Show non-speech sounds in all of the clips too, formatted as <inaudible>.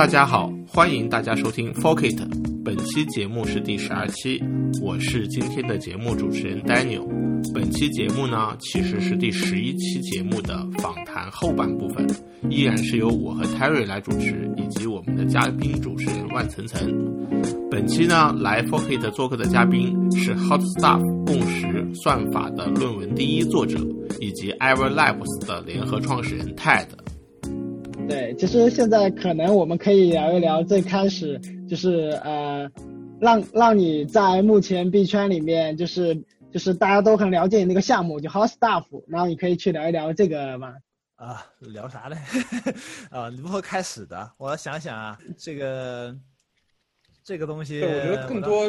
大家好，欢迎大家收听 Forkit，本期节目是第十二期，我是今天的节目主持人 Daniel。本期节目呢，其实是第十一期节目的访谈后半部分，依然是由我和 Terry 来主持，以及我们的嘉宾主持人万层层。本期呢，来 Forkit 做客的嘉宾是 Hot Stuff 共识算法的论文第一作者，以及 Ever Labs 的联合创始人 Ted。对，其实现在可能我们可以聊一聊最开始，就是呃，让让你在目前币圈里面，就是就是大家都很了解你那个项目，就 Hot Stuff，然后你可以去聊一聊这个嘛。啊，聊啥嘞？<laughs> 啊，如何开始的？我想想啊，这个这个东西，对，我觉得更多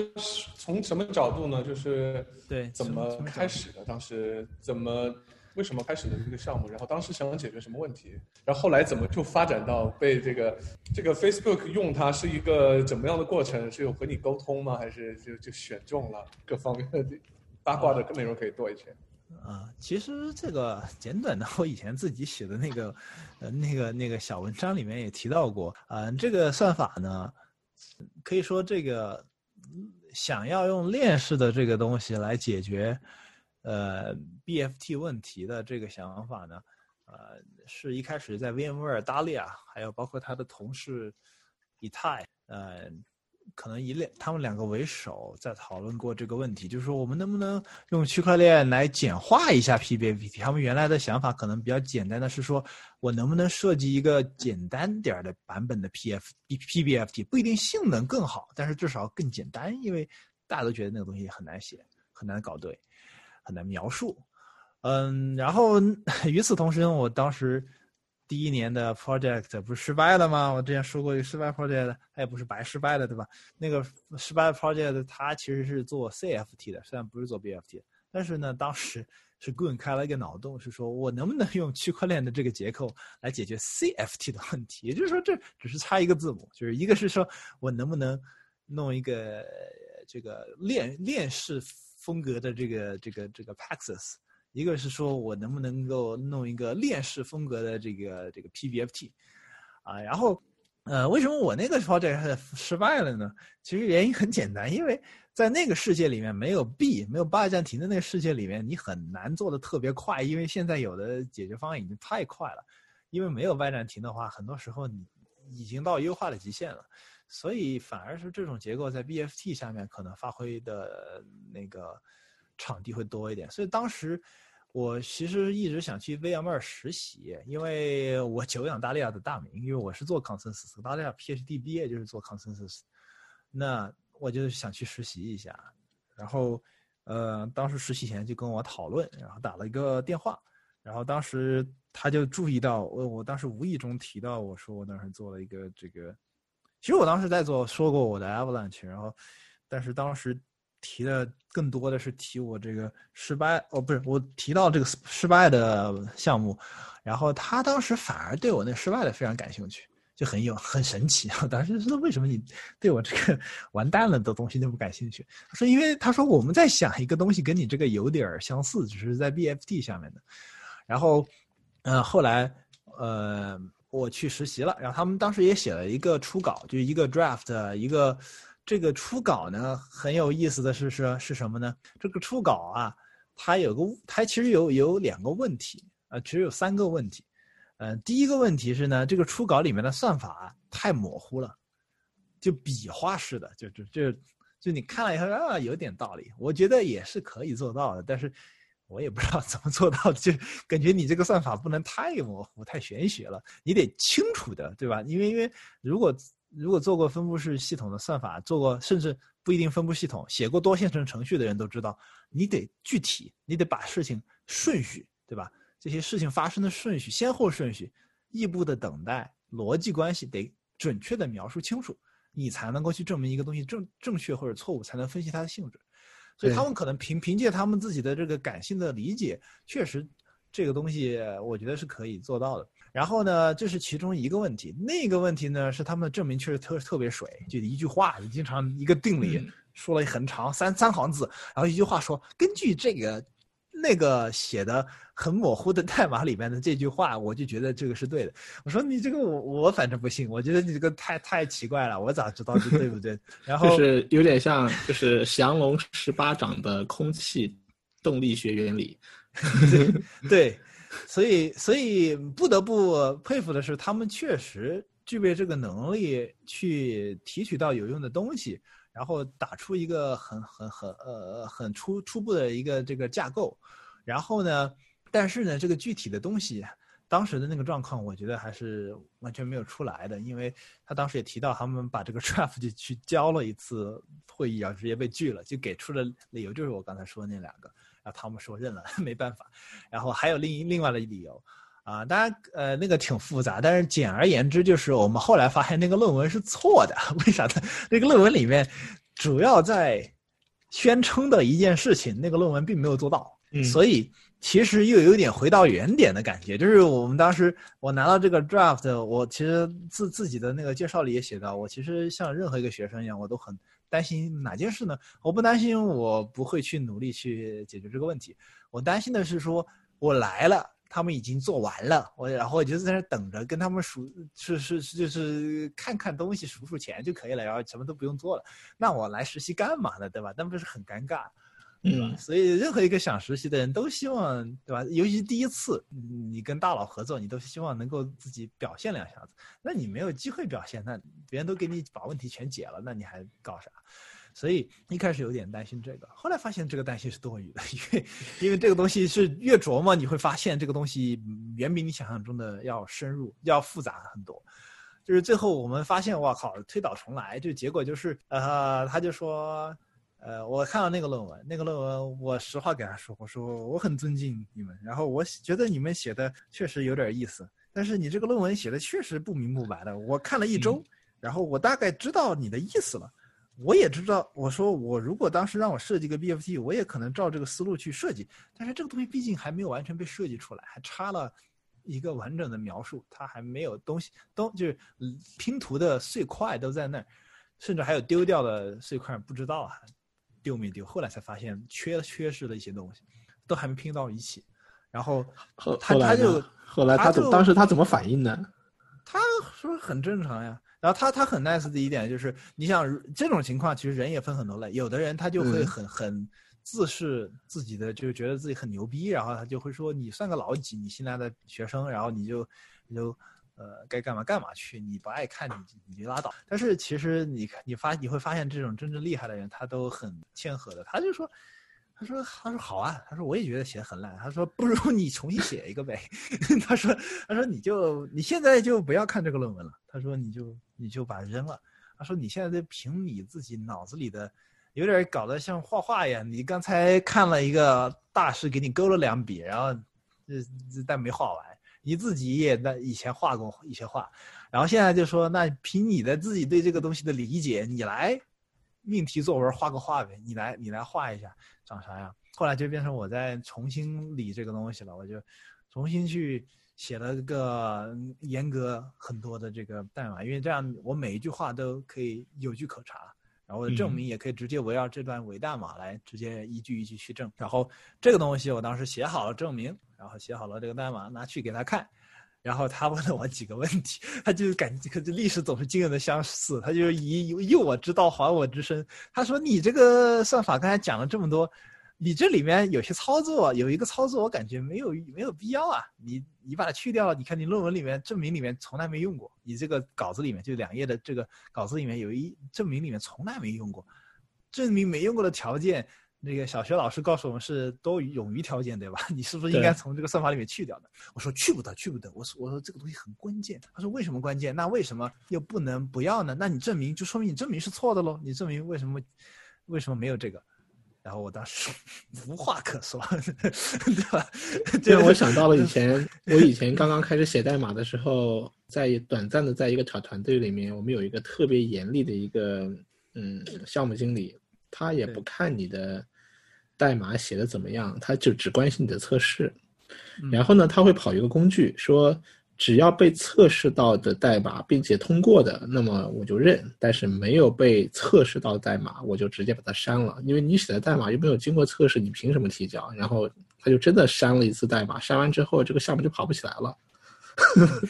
从什么角度呢？就是对怎么开始的？当时怎么？为什么开始的这个项目？然后当时想解决什么问题？然后后来怎么就发展到被这个这个 Facebook 用它是一个怎么样的过程？是有和你沟通吗？还是就就选中了各方面的八卦的内容可以多一些？啊，其实这个简短的，我以前自己写的那个呃那个那个小文章里面也提到过啊。这个算法呢，可以说这个想要用链式的这个东西来解决。呃，BFT 问题的这个想法呢，呃，是一开始在 VMware Dalia，还有包括他的同事以太，呃，可能以两他们两个为首在讨论过这个问题，就是说我们能不能用区块链来简化一下 PBFT？他们原来的想法可能比较简单的是说，我能不能设计一个简单点儿的版本的 PF PBFT？不一定性能更好，但是至少更简单，因为大家都觉得那个东西很难写，很难搞对。很难描述，嗯，然后 <laughs> 与此同时，我当时第一年的 project 不是失败了吗？我之前说过，一个失败 project 它也不是白失败的，对吧？那个失败 project 它其实是做 CFT 的，虽然不是做 BFT，但是呢，当时是 Gun 开了一个脑洞，是说我能不能用区块链的这个结构来解决 CFT 的问题？也就是说，这只是差一个字母，就是一个是说我能不能弄一个这个链链式。风格的这个这个这个 Paxos，一个是说我能不能够弄一个链式风格的这个这个 PBFT，啊，然后呃，为什么我那个 project 失败了呢？其实原因很简单，因为在那个世界里面没有 B，，没有八暂停的那个世界里面，你很难做的特别快，因为现在有的解决方案已经太快了，因为没有外暂停的话，很多时候你已经到优化的极限了。所以反而是这种结构在 BFT 下面可能发挥的那个场地会多一点。所以当时我其实一直想去 VMR 实习，因为我久仰大利亚的大名，因为我是做 Consensus，大利亚 PhD 毕业就是做 Consensus，那我就想去实习一下。然后呃，当时实习前就跟我讨论，然后打了一个电话，然后当时他就注意到我，我当时无意中提到我说我当时做了一个这个。其实我当时在做，说过我的 Avalanche，然后，但是当时提的更多的是提我这个失败，哦，不是，我提到这个失败的项目，然后他当时反而对我那失败的非常感兴趣，就很有很神奇。我当时就说为什么你对我这个 <laughs> 完蛋了的东西那么感兴趣？他说因为他说我们在想一个东西跟你这个有点相似，只是在 BFT 下面的，然后，呃，后来，呃。我去实习了，然后他们当时也写了一个初稿，就一个 draft，一个这个初稿呢很有意思的是是是什么呢？这个初稿啊，它有个它其实有有两个问题，呃，其实有三个问题，呃，第一个问题是呢，这个初稿里面的算法太模糊了，就比划式的，就就就就你看了以后啊，有点道理，我觉得也是可以做到的，但是。我也不知道怎么做到，就感觉你这个算法不能太模糊、太玄学了，你得清楚的，对吧？因为因为如果如果做过分布式系统的算法，做过甚至不一定分布系统，写过多线程程序的人都知道，你得具体，你得把事情顺序，对吧？这些事情发生的顺序、先后顺序、异步的等待、逻辑关系得准确的描述清楚，你才能够去证明一个东西正正确或者错误，才能分析它的性质。所以他们可能凭凭借他们自己的这个感性的理解，确实这个东西我觉得是可以做到的。然后呢，这是其中一个问题。那个问题呢，是他们的证明确实特特别水，就一句话，经常一个定理说了很长三三行字，然后一句话说，根据这个那个写的很模糊的代码里面的这句话，我就觉得这个是对的。我说你这个我我反正不信，我觉得你这个太太奇怪了，我咋知道这对不对？然后就是有点像就是降龙十八掌的空气动力学原理。<laughs> 对，所以所以不得不佩服的是，他们确实具备这个能力去提取到有用的东西。然后打出一个很很很呃很初初步的一个这个架构，然后呢，但是呢，这个具体的东西，当时的那个状况，我觉得还是完全没有出来的，因为他当时也提到，他们把这个 <laughs> draft 就去交了一次会议，然后直接被拒了，就给出的理由，就是我刚才说的那两个，然后他们说认了，<laughs> 没办法，然后还有另另外的理由。啊，当然，呃，那个挺复杂，但是简而言之，就是我们后来发现那个论文是错的。<laughs> 为啥呢？那个论文里面主要在宣称的一件事情，那个论文并没有做到，嗯所以其实又有点回到原点的感觉。就是我们当时我拿到这个 draft，我其实自自己的那个介绍里也写到，我其实像任何一个学生一样，我都很担心哪件事呢？我不担心我不会去努力去解决这个问题，我担心的是说我来了。他们已经做完了，我然后我就在那等着，跟他们数是是是就是看看东西，数数钱就可以了，然后什么都不用做了。那我来实习干嘛呢？对吧？那不是很尴尬，对吧？所以任何一个想实习的人都希望，对吧？尤其第一次你跟大佬合作，你都希望能够自己表现两下子。那你没有机会表现，那别人都给你把问题全解了，那你还搞啥？所以一开始有点担心这个，后来发现这个担心是多余的，<laughs> 因为因为这个东西是越琢磨，你会发现这个东西远比你想象中的要深入、要复杂很多。就是最后我们发现，哇靠，推倒重来，就结果就是，呃，他就说，呃，我看到那个论文，那个论文，我实话给他说，我说我很尊敬你们，然后我觉得你们写的确实有点意思，但是你这个论文写的确实不明不白的，我看了一周，然后我大概知道你的意思了。我也知道，我说我如果当时让我设计个 BFT，我也可能照这个思路去设计。但是这个东西毕竟还没有完全被设计出来，还差了一个完整的描述，它还没有东西都就是拼图的碎块都在那儿，甚至还有丢掉的碎块，不知道啊丢没丢。后来才发现缺缺失了一些东西，都还没拼到一起。然后后他他就后来他怎当时他怎么反应呢？他说很正常呀。然后他他很 nice 的一点就是，你想这种情况，其实人也分很多类。有的人他就会很很自视自己的，就觉得自己很牛逼，然后他就会说你算个老几，你新来的学生，然后你就你就呃该干嘛干嘛去，你不爱看你你就拉倒。但是其实你你发你会发现，这种真正厉害的人他都很谦和的，他就说。他说：“他说好啊，他说我也觉得写的很烂。他说不如你重新写一个呗。<laughs> 他说他说你就你现在就不要看这个论文了。他说你就你就把它扔了。他说你现在在凭你自己脑子里的，有点搞得像画画一样。你刚才看了一个大师给你勾了两笔，然后这但没画完。你自己也那以前画过一些画，然后现在就说那凭你的自己对这个东西的理解，你来命题作文画个画呗。你来你来画一下。”长啥样？后来就变成我在重新理这个东西了，我就重新去写了个严格很多的这个代码，因为这样我每一句话都可以有据可查，然后我的证明也可以直接围绕这段伪代码来直接一句一句去证。然后这个东西我当时写好了证明，然后写好了这个代码拿去给他看，然后他问了我几个问题，他就感觉这历史总是惊人的相似，他就以以我之道还我之身。他说你这个算法刚才讲了这么多。你这里面有些操作，有一个操作我感觉没有没有必要啊！你你把它去掉了，你看你论文里面证明里面从来没用过，你这个稿子里面就两页的这个稿子里面有一证明里面从来没用过，证明没用过的条件，那个小学老师告诉我们是多余条件对吧？<laughs> 你是不是应该从这个算法里面去掉的？我说去不得，去不得。我说我说这个东西很关键。他说为什么关键？那为什么又不能不要呢？那你证明就说明你证明是错的喽？你证明为什么为什么没有这个？然后我当时无话可说，<laughs> 对吧？<laughs> 这让我想到了以前，我以前刚刚开始写代码的时候，在短暂的在一个小团队里面，我们有一个特别严厉的一个嗯项目经理，他也不看你的代码写的怎么样，他就只关心你的测试。然后呢，他会跑一个工具说。只要被测试到的代码并且通过的，那么我就认；但是没有被测试到代码，我就直接把它删了。因为你写的代码又没有经过测试，你凭什么提交？然后他就真的删了一次代码，删完之后这个项目就跑不起来了。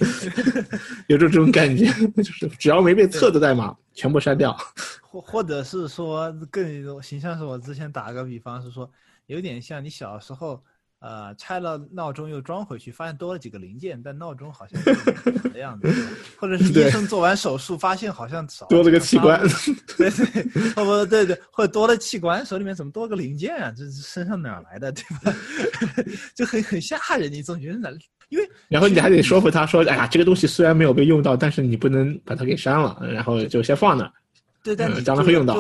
<laughs> 有这种感觉，<laughs> 就是只要没被测的代码全部删掉，或或者是说更形象是我之前打个比方是说，有点像你小时候。呃，拆了闹钟又装回去，发现多了几个零件，但闹钟好像是的样子，或者是医生做完手术发现好像少多了个器官，对 <laughs> 对，哦不对对，或者多了器官，手里面怎么多个零件啊？这身上哪来的，对吧？就很很吓人，你总觉得哪？因为然后你还得说服他说，哎呀，这个东西虽然没有被用到，但是你不能把它给删了，然后就先放那。对，但你将来会用到。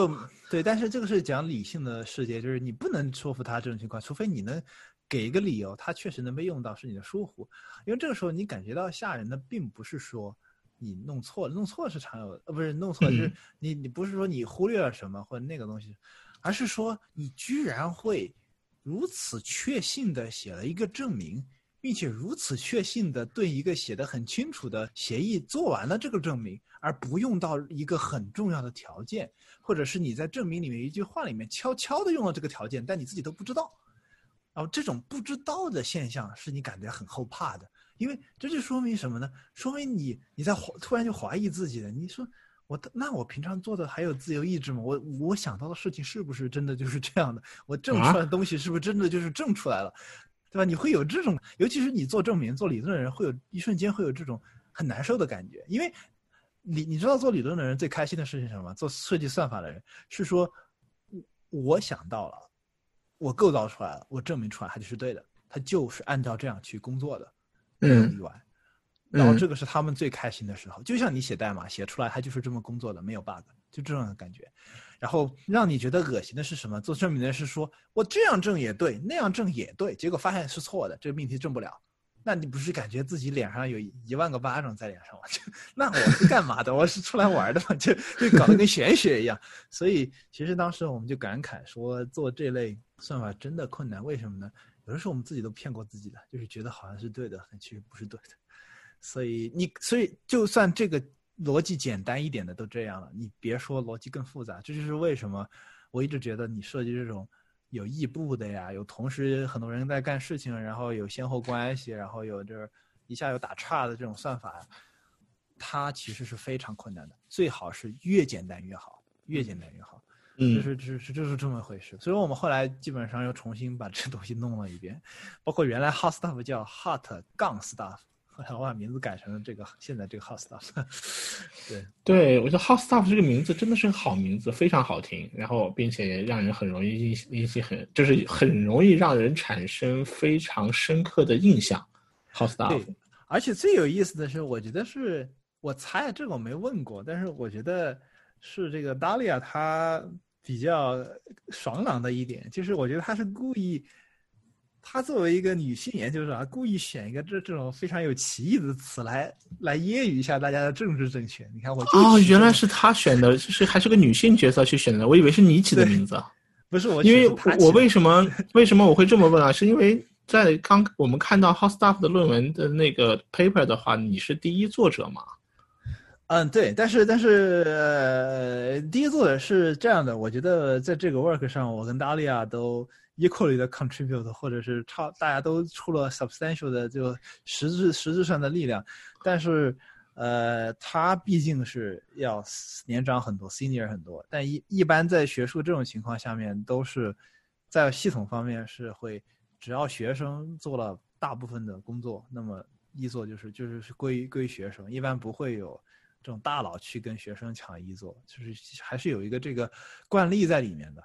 对，但是这个是讲理性的世界，就是你不能说服他这种情况，除非你能。给一个理由，他确实能被用到，是你的疏忽。因为这个时候你感觉到吓人的，并不是说你弄错了，弄错是常有的，呃，不是弄错，就是你你不是说你忽略了什么或者那个东西，而是说你居然会如此确信的写了一个证明，并且如此确信的对一个写的很清楚的协议做完了这个证明，而不用到一个很重要的条件，或者是你在证明里面一句话里面悄悄的用了这个条件，但你自己都不知道。然后这种不知道的现象是你感觉很后怕的，因为这就说明什么呢？说明你你在突然就怀疑自己了。你说我那我平常做的还有自由意志吗？我我想到的事情是不是真的就是这样的？我证出来的东西是不是真的就是证出来了？对吧？你会有这种，尤其是你做证明、做理论的人，会有一瞬间会有这种很难受的感觉。因为你你知道做理论的人最开心的事情是什么？做设计算法的人是说，我想到了。我构造出来了，我证明出来它就是对的，它就是按照这样去工作的，没有意外。然后这个是他们最开心的时候，就像你写代码写出来，它就是这么工作的，没有 bug，就这样的感觉。然后让你觉得恶心的是什么？做证明的是说我这样证也对，那样证也对，结果发现是错的，这个命题证不了。那你不是感觉自己脸上有一万个巴掌在脸上吗？<laughs> 那我是干嘛的？我是出来玩的嘛？<laughs> 就就搞得跟玄学一样。所以其实当时我们就感慨说，做这类算法真的困难。为什么呢？有的时候我们自己都骗过自己的，就是觉得好像是对的，但其实不是对的。所以你所以就算这个逻辑简单一点的都这样了，你别说逻辑更复杂。这就是为什么我一直觉得你设计这种。有异步的呀，有同时很多人在干事情，然后有先后关系，然后有这一下有打岔的这种算法，它其实是非常困难的。最好是越简单越好，越简单越好。嗯，就是就是就是这么回事。所以我们后来基本上又重新把这东西弄了一遍，包括原来 hot stuff 叫 hot 杠 stuff。我把名字改成了这个，现在这个 House Stuff。<laughs> 对，对我觉得 House Stuff 这个名字真的是个好名字，非常好听，然后并且让人很容易引起很，就是很容易让人产生非常深刻的印象。House Stuff。而且最有意思的是，我觉得是我猜这个我没问过，但是我觉得是这个 Dalia 他比较爽朗的一点，就是我觉得他是故意。她作为一个女性研究者，故意选一个这这种非常有歧义的词来来揶揄一下大家的政治正确。你看我哦，原来是她选的，是还是个女性角色去选的，我以为是你起的名字。不是我，因为我为什么 <laughs> 为什么我会这么问啊？是因为在刚我们看到 House Staff 的论文的那个 paper 的话，你是第一作者嘛？嗯，对，但是但是呃，第一作者是这样的，我觉得在这个 work 上，我跟达利亚都。Equally 的 contribute，或者是超，大家都出了 substantial 的就实质实质上的力量，但是，呃，他毕竟是要年长很多，senior 很多，但一一般在学术这种情况下面，都是在系统方面是会，只要学生做了大部分的工作，那么一作就是就是归归学生，一般不会有这种大佬去跟学生抢一作，就是还是有一个这个惯例在里面的，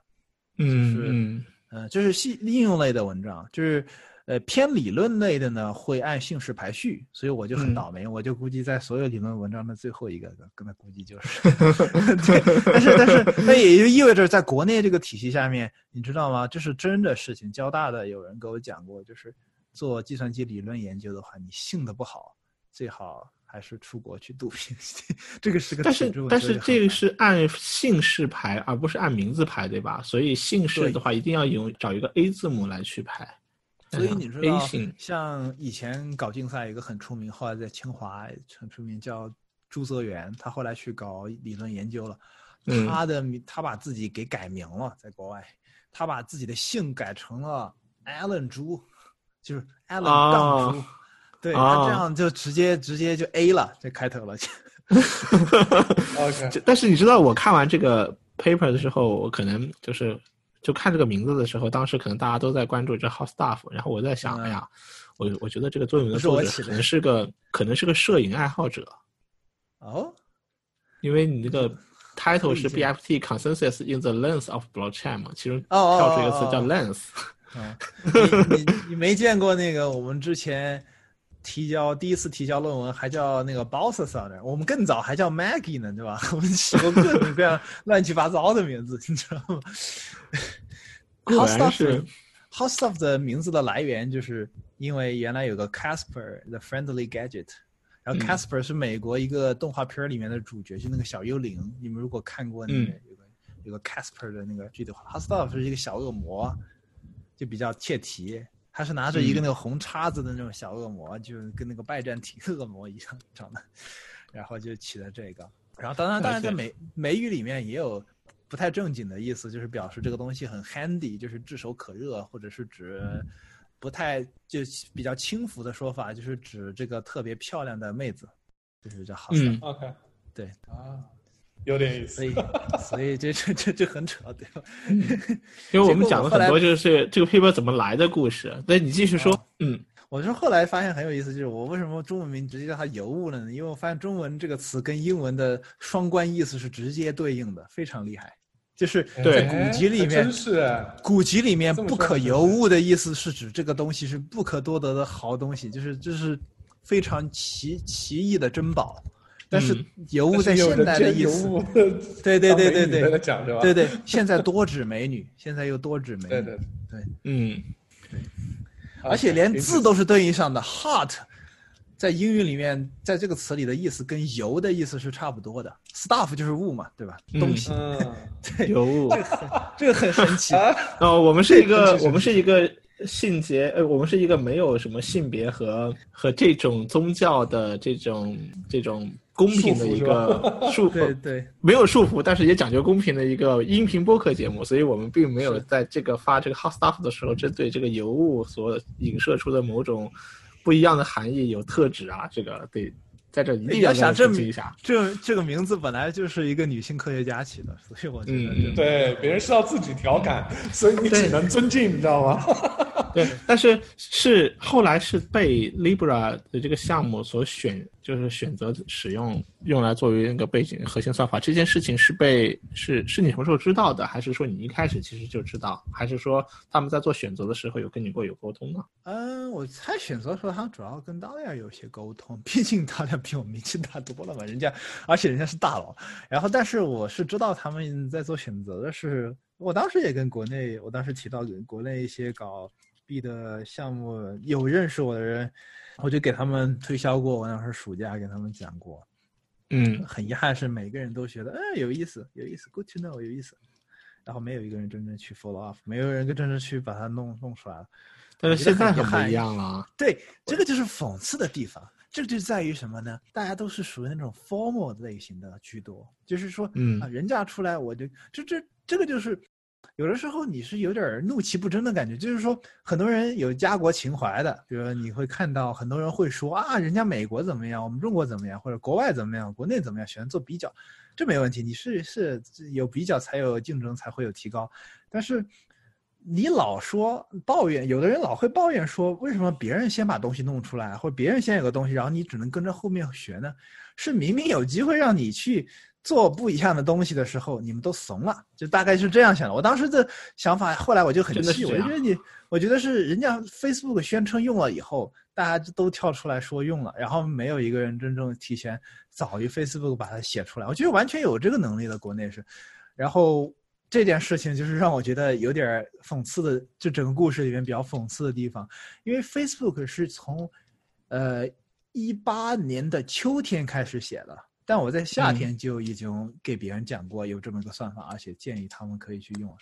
嗯。嗯，就是系应用类的文章，就是呃偏理论类的呢，会按姓氏排序，所以我就很倒霉，我就估计在所有理论文章的最后一个，跟他估计就是，<laughs> 对，但是但是那也就意味着在国内这个体系下面，你知道吗？这是真的事情。交大的有人给我讲过，就是做计算机理论研究的话，你姓的不好，最好。还是出国去读 PhD，这个是个。但是但是这个是按姓氏排，而不是按名字排，对吧？所以姓氏的话，一定要用找一个 A 字母来去排。所以你知道，像以前搞竞赛，一个很出名，后来在清华很出名，叫朱泽元，他后来去搞理论研究了。他的他把自己给改名了，在国外，他把自己的姓改成了 Allen 朱。就是出，<laughs> 对啊。他这样就直接直接就 A 了，这开头了。<laughs> OK，但是你知道，我看完这个 paper 的时候，我可能就是就看这个名字的时候，当时可能大家都在关注这 hot stuff，然后我在想，嗯。哎呀，我我觉得这个作品的作者可能是个可能是个摄影爱好者，哦，因为你那个 title 是 BFT consensus in the lens of blockchain 嘛，其中跳出一个词叫哦哦 lens，哦，你你你没见过那个我们之前提交第一次提交论文还叫那个 Balthasar 的，我们更早还叫 Maggie 呢，对吧？<laughs> 我们起过各种各样乱七八糟的名字，你知道吗果？Hot 然是 Stuff Hot Stuff 的名字的来源就是因为原来有个 Casper the Friendly Gadget。然后嗯 Casper 是美国一个动画片儿里面的主角，就那个小幽灵。你们如果看过那个嗯有个有个 Casper 的那个剧的话，Hot Stuff 是一个小恶魔，就比较切题。他是拿着一个嗯那个红叉子的那种小恶魔，就跟那个拜占庭恶魔一样长得，然后就起了这个。然后当然，当然在美美语里面也有不太正经的意思，就是表示这个东西很 handy，就是炙手可热，或者是指不太就比较轻浮的说法，就是指这个特别漂亮的妹子，就是叫 hot 嗯。OK，对。啊，有点意思所。以所以这这这这很扯，对吧？因为我们讲了很多就是这个 paper 怎么来的故事，那你继续说，嗯我是后来发现很有意思，就是我为什么中文名直接叫它尤物了呢？因为我发现中文这个词跟英文的双关意思是直接对应的，非常厉害。就是在对古籍里面古籍里面不可尤物的意思是指这个东西是不可多得的好东西，就是就是非常奇奇异的珍宝。但是嗯尤物在现代的意思，对对对对对讲对吧？对对，现在多指美女，现在又多指美女，对对，嗯而且连字都是对应上的。hot 在英语里面，在这个词里的意思跟油的意思是差不多的。stuff 就是物嘛，对吧？嗯东西，嗯，对，有物。这个很神奇。哦，我们是一个，我们是一个性别，呃，我们是一个没有什么性别和和这种宗教的这种这种公平的一个束缚，<laughs> 对对，没有束缚，但是也讲究公平的一个音频播客节目，所以我们并没有在这个发这个 hot stuff 的时候，针对这个尤物所影射出的某种不一样的含义有特指啊，这个得在这一定你要要想证明澄清一下。这这个名字本来就是一个女性科学家起的，所以我觉得对，别人是要自己调侃，所以你只能尊敬，你知道吗？对，但是是后来是被 Libra 的这个项目所选，就是选择使用用来作为那个背景核心算法。这件事情是被是是你什么时候知道的，还是说你一开始其实就知道，还是说他们在做选择的时候有跟你过有沟通呢？嗯，我猜选择的时候，他主要跟大亮有些沟通，毕竟大亮比我名气大多了嘛，人家而且人家是大佬。然后，但是我是知道他们在做选择的是，我当时也跟国内，我当时提到跟国内一些搞币的项目有认识我的人，我就给他们推销过，我当时暑假给他们讲过。嗯，很遗憾是每个人都觉得，哎，有意思，有意思，good to know，有意思。然后没有一个人真正去 follow up，没有人真正去把它弄弄出来了。但是现在很不一样了。对，这个就是讽刺的地方。这个就在于什么呢？大家都是属于那种 formal 类型的居多，就是说，嗯啊，人家出来我就这这这个就是，有的时候你是有点怒其不争的感觉。就是说，很多人有家国情怀的，比如说你会看到很多人会说啊，人家美国怎么样，我们中国怎么样，或者国外怎么样，国内怎么样，喜欢做比较，这没问题。你是是有比较才有竞争，才会有提高，但是。你老说抱怨，有的人老会抱怨说，为什么别人先把东西弄出来，或者别人先有个东西，然后你只能跟着后面学呢？是明明有机会让你去做不一样的东西的时候，你们都怂了，就大概是这样想的。我当时的想法，后来我就很气，我就觉得你，我觉得是人家 Facebook 宣称用了以后，大家就都跳出来说用了，然后没有一个人真正提前早于 Facebook 把它写出来。我觉得完全有这个能力的，国内是，然后。这件事情就是让我觉得有点讽刺的，就整个故事里面比较讽刺的地方，因为 Facebook 是从，呃，一八年的秋天开始写的，但我在夏天就已经给别人讲过有这么个算法，而且建议他们可以去用。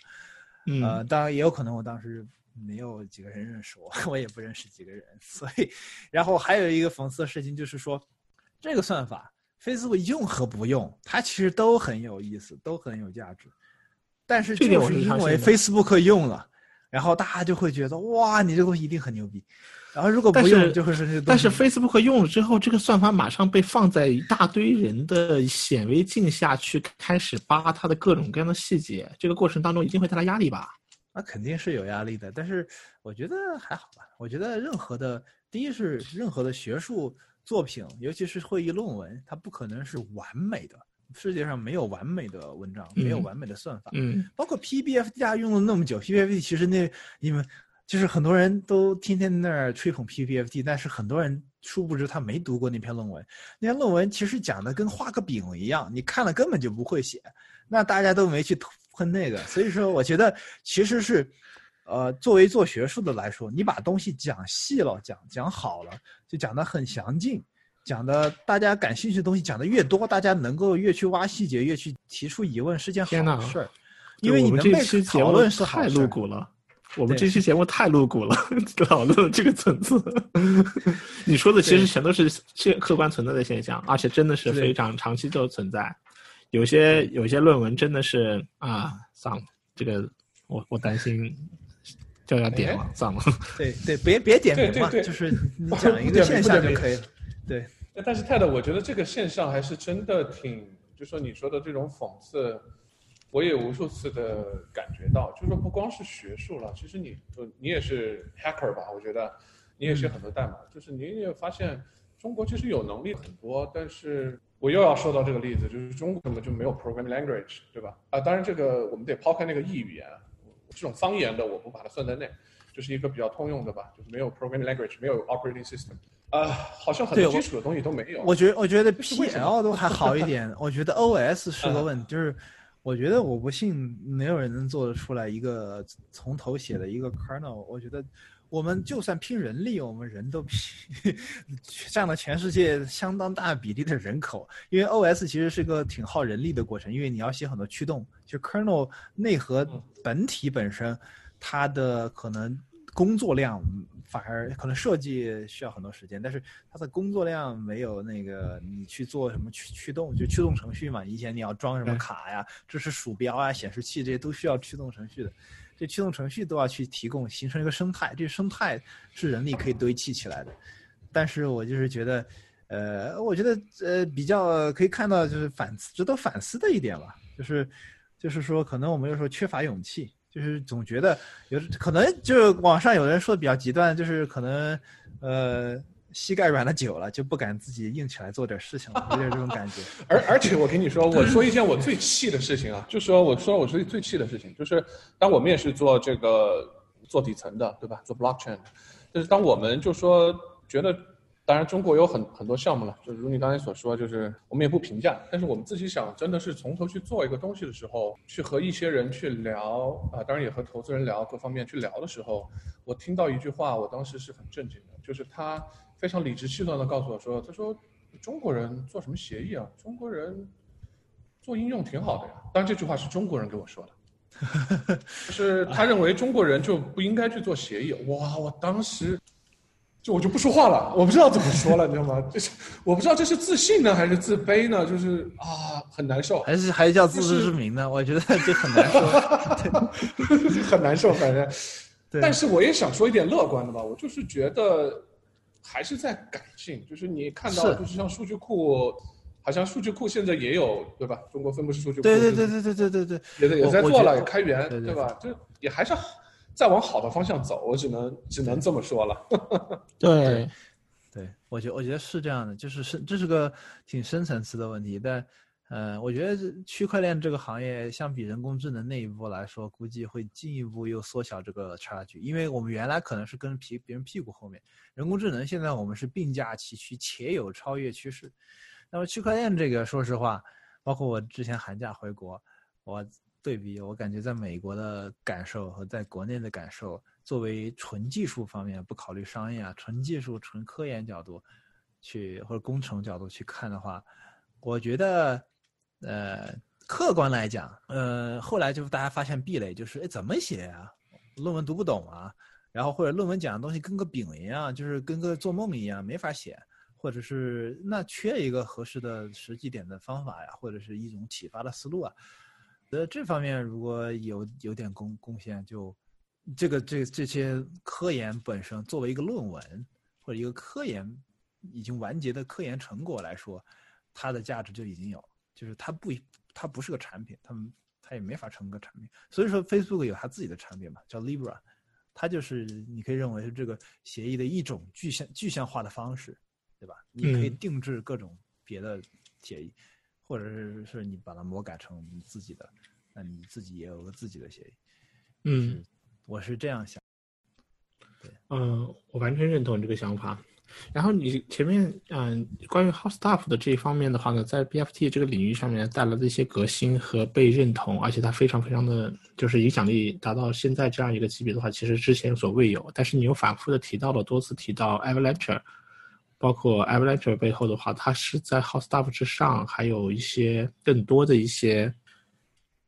嗯，呃，当然也有可能我当时没有几个人认识我，<laughs> 我也不认识几个人，<laughs> 所以，然后还有一个讽刺的事情就是说，这个算法 Facebook 用和不用，它其实都很有意思，都很有价值。但是这点我就是因为 Facebook 用了，然后大家就会觉得哇，你这个东西一定很牛逼。然后如果不用，是就会是但是 Facebook 用了之后，这个算法马上被放在一大堆人的显微镜下去开始扒它的各种各样的细节，这个过程当中一定会带来压力吧？那肯定是有压力的，但是我觉得还好吧。我觉得任何的，第一是任何的学术作品，尤其是会议论文，它不可能是完美的。世界上没有完美的文章，没有嗯完美的算法。嗯，包括 PBFT 大家用了那么久，PBFT 其实那你们就是很多人都天天在那儿吹捧 PBFT，但是很多人殊不知他没读过那篇论文。那篇论文其实讲的跟画个饼一样，你看了根本就不会写。那大家都没去喷那个，所以说我觉得其实是，呃，作为做学术的来说，你把东西讲细了，讲讲好了，就讲得很详尽。讲的大家感兴趣的东西讲的越多，大家能够越去挖细节，越去提出疑问，是件天呐好事儿。因为你我们这期节目论是太。露骨了。我们这期节目太露骨了，<laughs> 讨论这个层次。<laughs> 你说的其实全都是现客观存在的现象，而且真的是非常长期都存在。有些有些论文真的是啊，算了，这个我我担心就要点了，算了。对对，别别点名嘛，对对对就是 <laughs> 你讲一个现象就可以了。对，但是泰德，我觉得这个现象还是真的挺，就说你说的这种讽刺，我也无数次的感觉到，就说不光是学术了，其实你呃你也是 hacker 吧？我觉得你也写很多代码，就是你也发现中国其实有能力很多，但是我又要说到这个例子，就是中国根本就没有 programming language，对吧？啊，当然这个我们得抛开那个异语言，这种方言的我不把它算在内，就是一个比较通用的吧，就是没有 programming language，没有 operating system，啊、好像很多基础的东西都没有。我觉得我觉得 PL 都还好一点，我觉得 OS <laughs> 是个嗯问题，就是我觉得我不信没有人能做得出来一个从头写的一个 kernel。我觉得我们就算拼人力，我们人都拼占了全世界相当大比例的人口，因为 OS 其实是个挺耗人力的过程，因为你要写很多驱动，就 kernel 内核嗯本体本身，它的可能工作量反而可能设计需要很多时间，但是它的工作量没有那个你去做什么驱驱动，就驱动程序嘛。以前你要装什么卡呀、支持鼠标啊、显示器这些都需要驱动程序的，这驱动程序都要去提供，形成一个生态。这个生态是人力可以堆砌起来的。但是我就是觉得，呃，我觉得呃比较可以看到就是反思值得反思的一点吧，就是就是说可能我们有时候缺乏勇气，就是总觉得有可能就是网上有人说的比较极端，就是可能呃膝盖软了久了就不敢自己硬起来做点事情了，有点这种感觉。<laughs> 而而且我跟你说，我说一件我最气的事情啊，就说我说我说最气的事情，就是当我们也是做这个做底层的，对吧？做 blockchain，就是当我们就说觉得，当然中国有很很多项目了，就是如你刚才所说，就是我们也不评价，但是我们自己想真的是从头去做一个东西的时候，去和一些人去聊啊，当然也和投资人聊，各方面去聊的时候，我听到一句话，我当时是很震惊的，就是他非常理直气壮的告诉我说，他说中国人做什么协议啊？中国人做应用挺好的呀。当然这句话是中国人给我说的，就是他认为中国人就不应该去做协议。哇，我当时就我就不说话了，我不知道怎么说了，你知道吗？<laughs> 就是我不知道这是自信呢还是自卑呢，就是啊很难受，还是还是叫自知之明呢？我觉得这很难受。<laughs> 很难受，反正。对但是我也想说一点乐观的吧，我就是觉得还是在改进，就是你看到，就是像数据库，好像数据库现在也有，对吧？中国分布式数据库，对对对对对对对对，也在也在做了，也开源，对对吧？就也还是在往好的方向走，我只能只能这么说了。<laughs> 对，对，我觉我觉得是这样的，就是是这是个挺深层次的问题，但呃，我觉得区块链这个行业相比人工智能那一步来说，估计会进一步又缩小这个差距，因为我们原来可能是跟屁别人屁股后面，人工智能现在我们是并驾齐驱，且有超越趋势。那么区块链这个，说实话，包括我之前寒假回国，我对比，我感觉在美国的感受和在国内的感受，作为纯技术方面，不考虑商业啊，纯技术、纯科研角度去或者工程角度去看的话，我觉得，呃，客观来讲，呃，后来就是大家发现壁垒就是，哎，怎么写啊？论文读不懂啊，然后或者论文讲的东西跟个饼一样，就是跟个做梦一样，没法写。或者是那缺一个合适的实际点的方法呀，或者是一种启发的思路啊。呃，这方面如果有有点贡贡献，就这个这这些科研本身作为一个论文或者一个科研已经完结的科研成果来说，它的价值就已经有，就是它不它不是个产品，它们它也没法成个产品。所以说，Facebook 有它自己的产品嘛，叫 Libra，它就是你可以认为是这个协议的一种具象具象化的方式，对吧？你可以嗯定制各种别的协议，或者是是你把它魔改成你自己的，那你自己也有个自己的协议。嗯我是这样想。嗯，我完全认同这个想法。然后你前面嗯，关于 Hot Stuff 的这一方面的话呢，在 BFT 这个领域上面带来的一些革新和被认同，而且它非常非常的就是影响力达到现在这样一个级别的话，其实之前所未有。但是你又反复的提到了多次提到 Avalanche，包括 Avalanche 背后的话，它是在 Hot Stuff 之上，还有一些更多的一些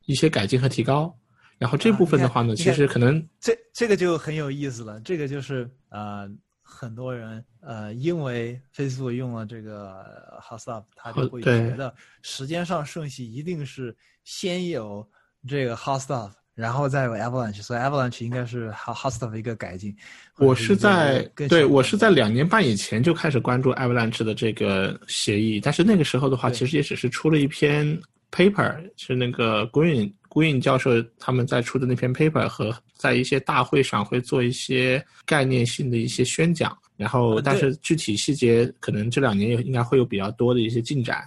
一些改进和提高。然后这部分的话呢，其实可能这这个就很有意思了，这个就是呃，很多人呃，因为 Facebook 用了这个 Hot Stuff，他就会觉得时间上顺序一定是先有这个 Hot Stuff，然后再有 Avalanche，所以 Avalanche 应该是 Stuff 的一个改进。我是在对我是在两年半以前就开始关注 Avalanche 的这个协议，但是那个时候的话，其实也只是出了一篇 paper，是那个 Green Green 教授他们在出的那篇 paper 和在一些大会上会做一些概念性的一些宣讲，然后呃但是具体细节可能这两年也应该会有比较多的一些进展。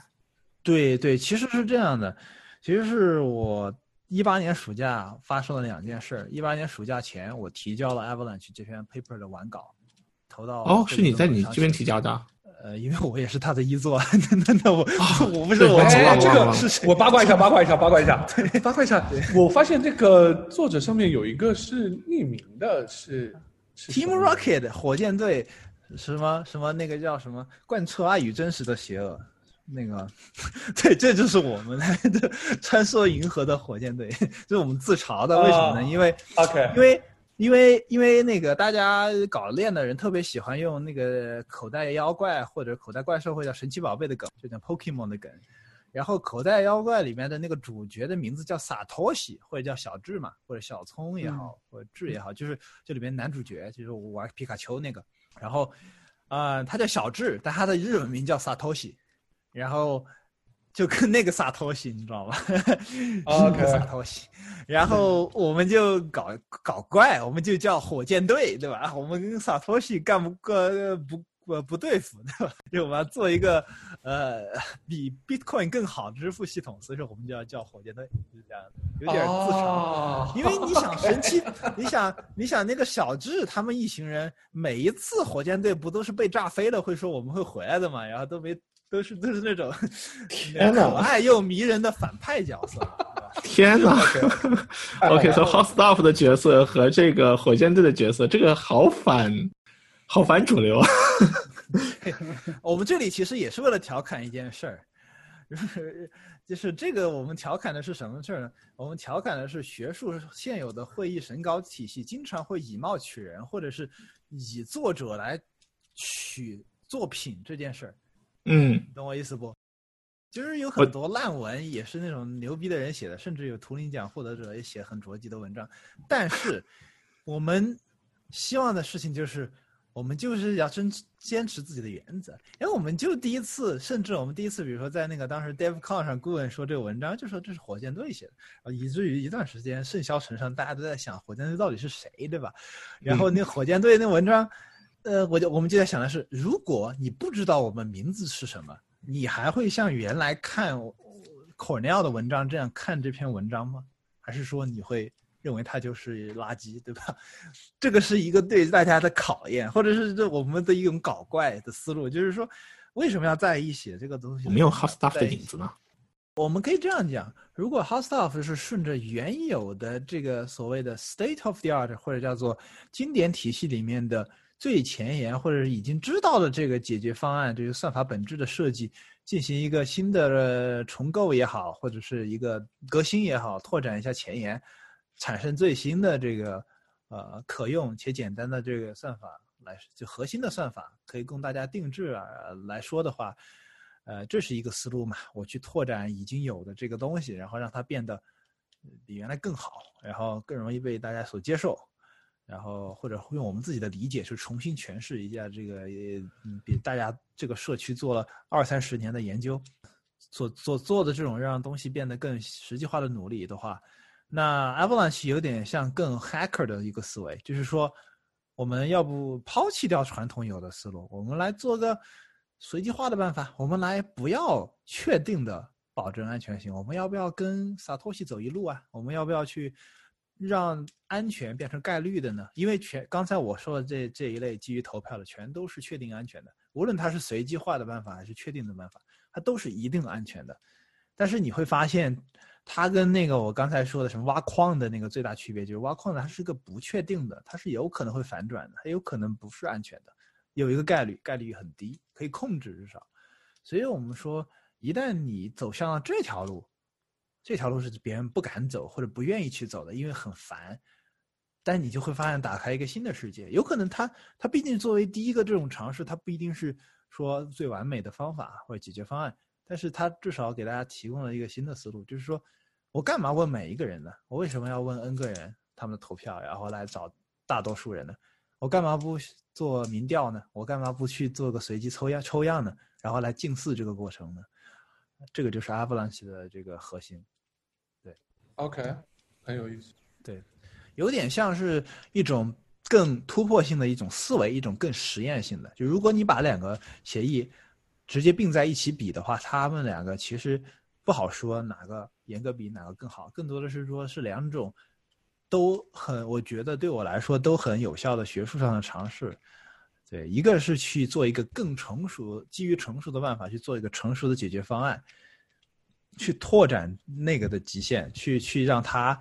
对对，其实是这样的，其实是我一八年暑假发生了两件事。一八年暑假前，我提交了 Avalanche 这篇 paper 的完稿，投到哦，是你在你这边提交的？呃，因为我也是他的一作，<laughs> 那那我、我不是我这个是谁？我八卦一下，八卦一下，八卦一下，<laughs> 八卦一下。我发现这个作者上面有一个是匿名的，是是 Team Rocket 火箭队什么什么那个叫什么贯彻爱与真实的邪恶，那个 <laughs> 对，这就是我们的穿梭银河的火箭队，这是我们自嘲的。为什么呢？哦因为 OK，因为因为因为那个大家搞练的人特别喜欢用那个口袋妖怪或者口袋怪兽或者叫神奇宝贝的梗，就叫 Pokemon 的梗。然后口袋妖怪里面的那个主角的名字叫萨托西，或者叫小智嘛，或者小聪也好，或者智也好，就是这里面男主角就是我玩皮卡丘那个。然后，呃，他叫小智，但他的日文名叫萨托西。然后就跟那个萨托西，你知道吗 <laughs> OK 萨托西。然后我们就搞搞怪，我们就叫火箭队，对吧？我们跟萨托西干不过不不不对付，对吧？就我们要做一个呃比 Bitcoin 更好的支付系统，所以说我们就要叫火箭队，就是这样，有点自嘲。哦因为你想神奇，你想你想那个小智他们一行人，每一次火箭队不都是被炸飞了，会说我们会回来的嘛？然后都没都是都是那种 <laughs> 天哪可爱又迷人的反派角色，<laughs> 天哪 <laughs> OK，从然后 Hot Stuff 的角色和这个火箭队的角色，这个好反，好反主流啊！我们这里其实也是为了调侃一件事儿，就是就是这个我们调侃的是什么事儿呢？我们调侃的是学术现有的会议审稿体系经常会以貌取人，或者是以作者来取作品这件事儿。嗯，懂我意思不？就是有很多烂文也是那种牛逼的人写的，甚至有图灵奖获得者也写很着急的文章。但是 <laughs> 我们希望的事情就是，我们就是要坚持坚持自己的原则。因为我们就第一次，甚至我们第一次，比如说在那个当时 DevCon 上，顾问说这个文章，就说这是火箭队写的，以至于一段时间甚嚣尘上，大家都在想火箭队到底是谁，对吧？然后那火箭队那文章。呃，我就我们就在想的是，如果你不知道我们名字是什么，你还会像原来看 Cornell 的文章这样看这篇文章吗？还是说你会认为它就是垃圾，对吧？<laughs> 这个是一个对大家的考验，或者是这我们的一种搞怪的思路，就是说为什么要在意写这个东西？我们用 Hot Stuff 的影子呢？我们可以这样讲：如果 Hot Stuff 是顺着原有的这个所谓的 State of the Art 或者叫做经典体系里面的最前沿，或者是已经知道的这个解决方案，这个算法本质的设计，进行一个新的重构也好，或者是一个革新也好，拓展一下前沿，产生最新的这个呃可用且简单的这个算法来，就核心的算法可以供大家定制啊来说的话。呃，这是一个思路嘛，我去拓展已经有的这个东西，然后让它变得比原来更好，然后更容易被大家所接受。然后或者用我们自己的理解去重新诠释一下这个，嗯，比大家这个社区做了二三十年的研究，所做做的这种让东西变得更实际化的努力的话，那 Avalanche 有点像更 hacker 的一个思维，就是说，我们要不抛弃掉传统有的思路，我们来做个随机化的办法，我们来不要确定的保证安全性，我们要不要跟萨托西走一路啊？我们要不要去？让安全变成概率的呢？因为全刚才我说的这这一类基于投票的，全都是确定安全的。无论它是随机化的办法还是确定的办法，它都是一定安全的。但是你会发现，它跟那个我刚才说的什么挖矿的那个最大区别，就是挖矿的它是个不确定的，它是有可能会反转的，它有可能不是安全的，有一个概率，概率很低，可以控制至少。所以我们说，一旦你走向了这条路。这条路是别人不敢走或者不愿意去走的，因为很烦。但你就会发现，打开一个新的世界。有可能他他毕竟作为第一个这种尝试，他不一定是说最完美的方法或者解决方案，但是他至少给大家提供了一个新的思路，就是说我干嘛问每一个人呢？我为什么要问 N 个人他们的投票，然后来找大多数人呢？我干嘛不做民调呢？我干嘛不去做个随机抽样抽样呢？然后来近似这个过程呢？这个就是 Avalanche 的这个核心，对，OK，很有意思，对，有点像是一种更突破性的一种思维，一种更实验性的。就如果你把两个协议直接并在一起比的话，他们两个其实不好说哪个严格比哪个更好，更多的是说是两种都很，我觉得对我来说都很有效的学术上的尝试。对，一个是去做一个更成熟、基于成熟的办法去做一个成熟的解决方案，去拓展那个的极限，去去让它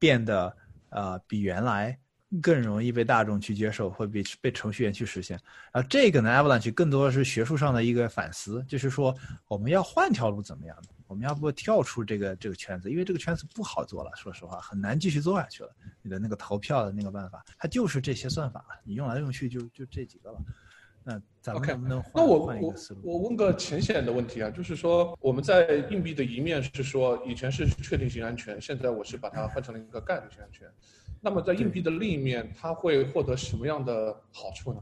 变得呃比原来更容易被大众去接受，或比被程序员去实现。然后这个呢，Avalanche 更多的是学术上的一个反思，就是说我们要换条路怎么样的。我们要不跳出这个这个圈子，因为这个圈子不好做了。说实话，很难继续做下去了。你的那个投票的那个办法，它就是这些算法，你用来用去就就这几个了。那咱们能不能换换一个思路？我问个浅显的问题啊，就是说我们在硬币的一面是说以前是确定性安全，现在我是把它换成了一个概率性安全。那么在硬币的另一面，它会获得什么样的好处呢？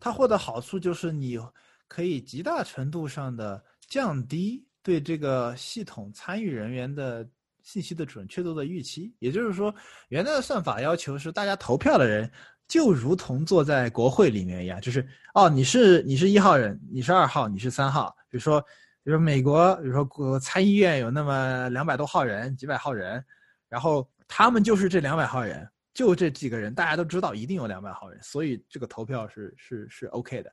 它获得好处就是你可以极大程度上的降低。对这个系统参与人员的信息的准确度的预期，也就是说，原来的算法要求是大家投票的人就如同坐在国会里面一样，就是哦，你是你是一号人，你是二号，你是三号。比如说，比如说美国，比如说国参议院有那么两百多号人，几百号人，然后他们就是这两百号人，就这几个人，大家都知道一定有两百号人，所以这个投票是是是 OK 的。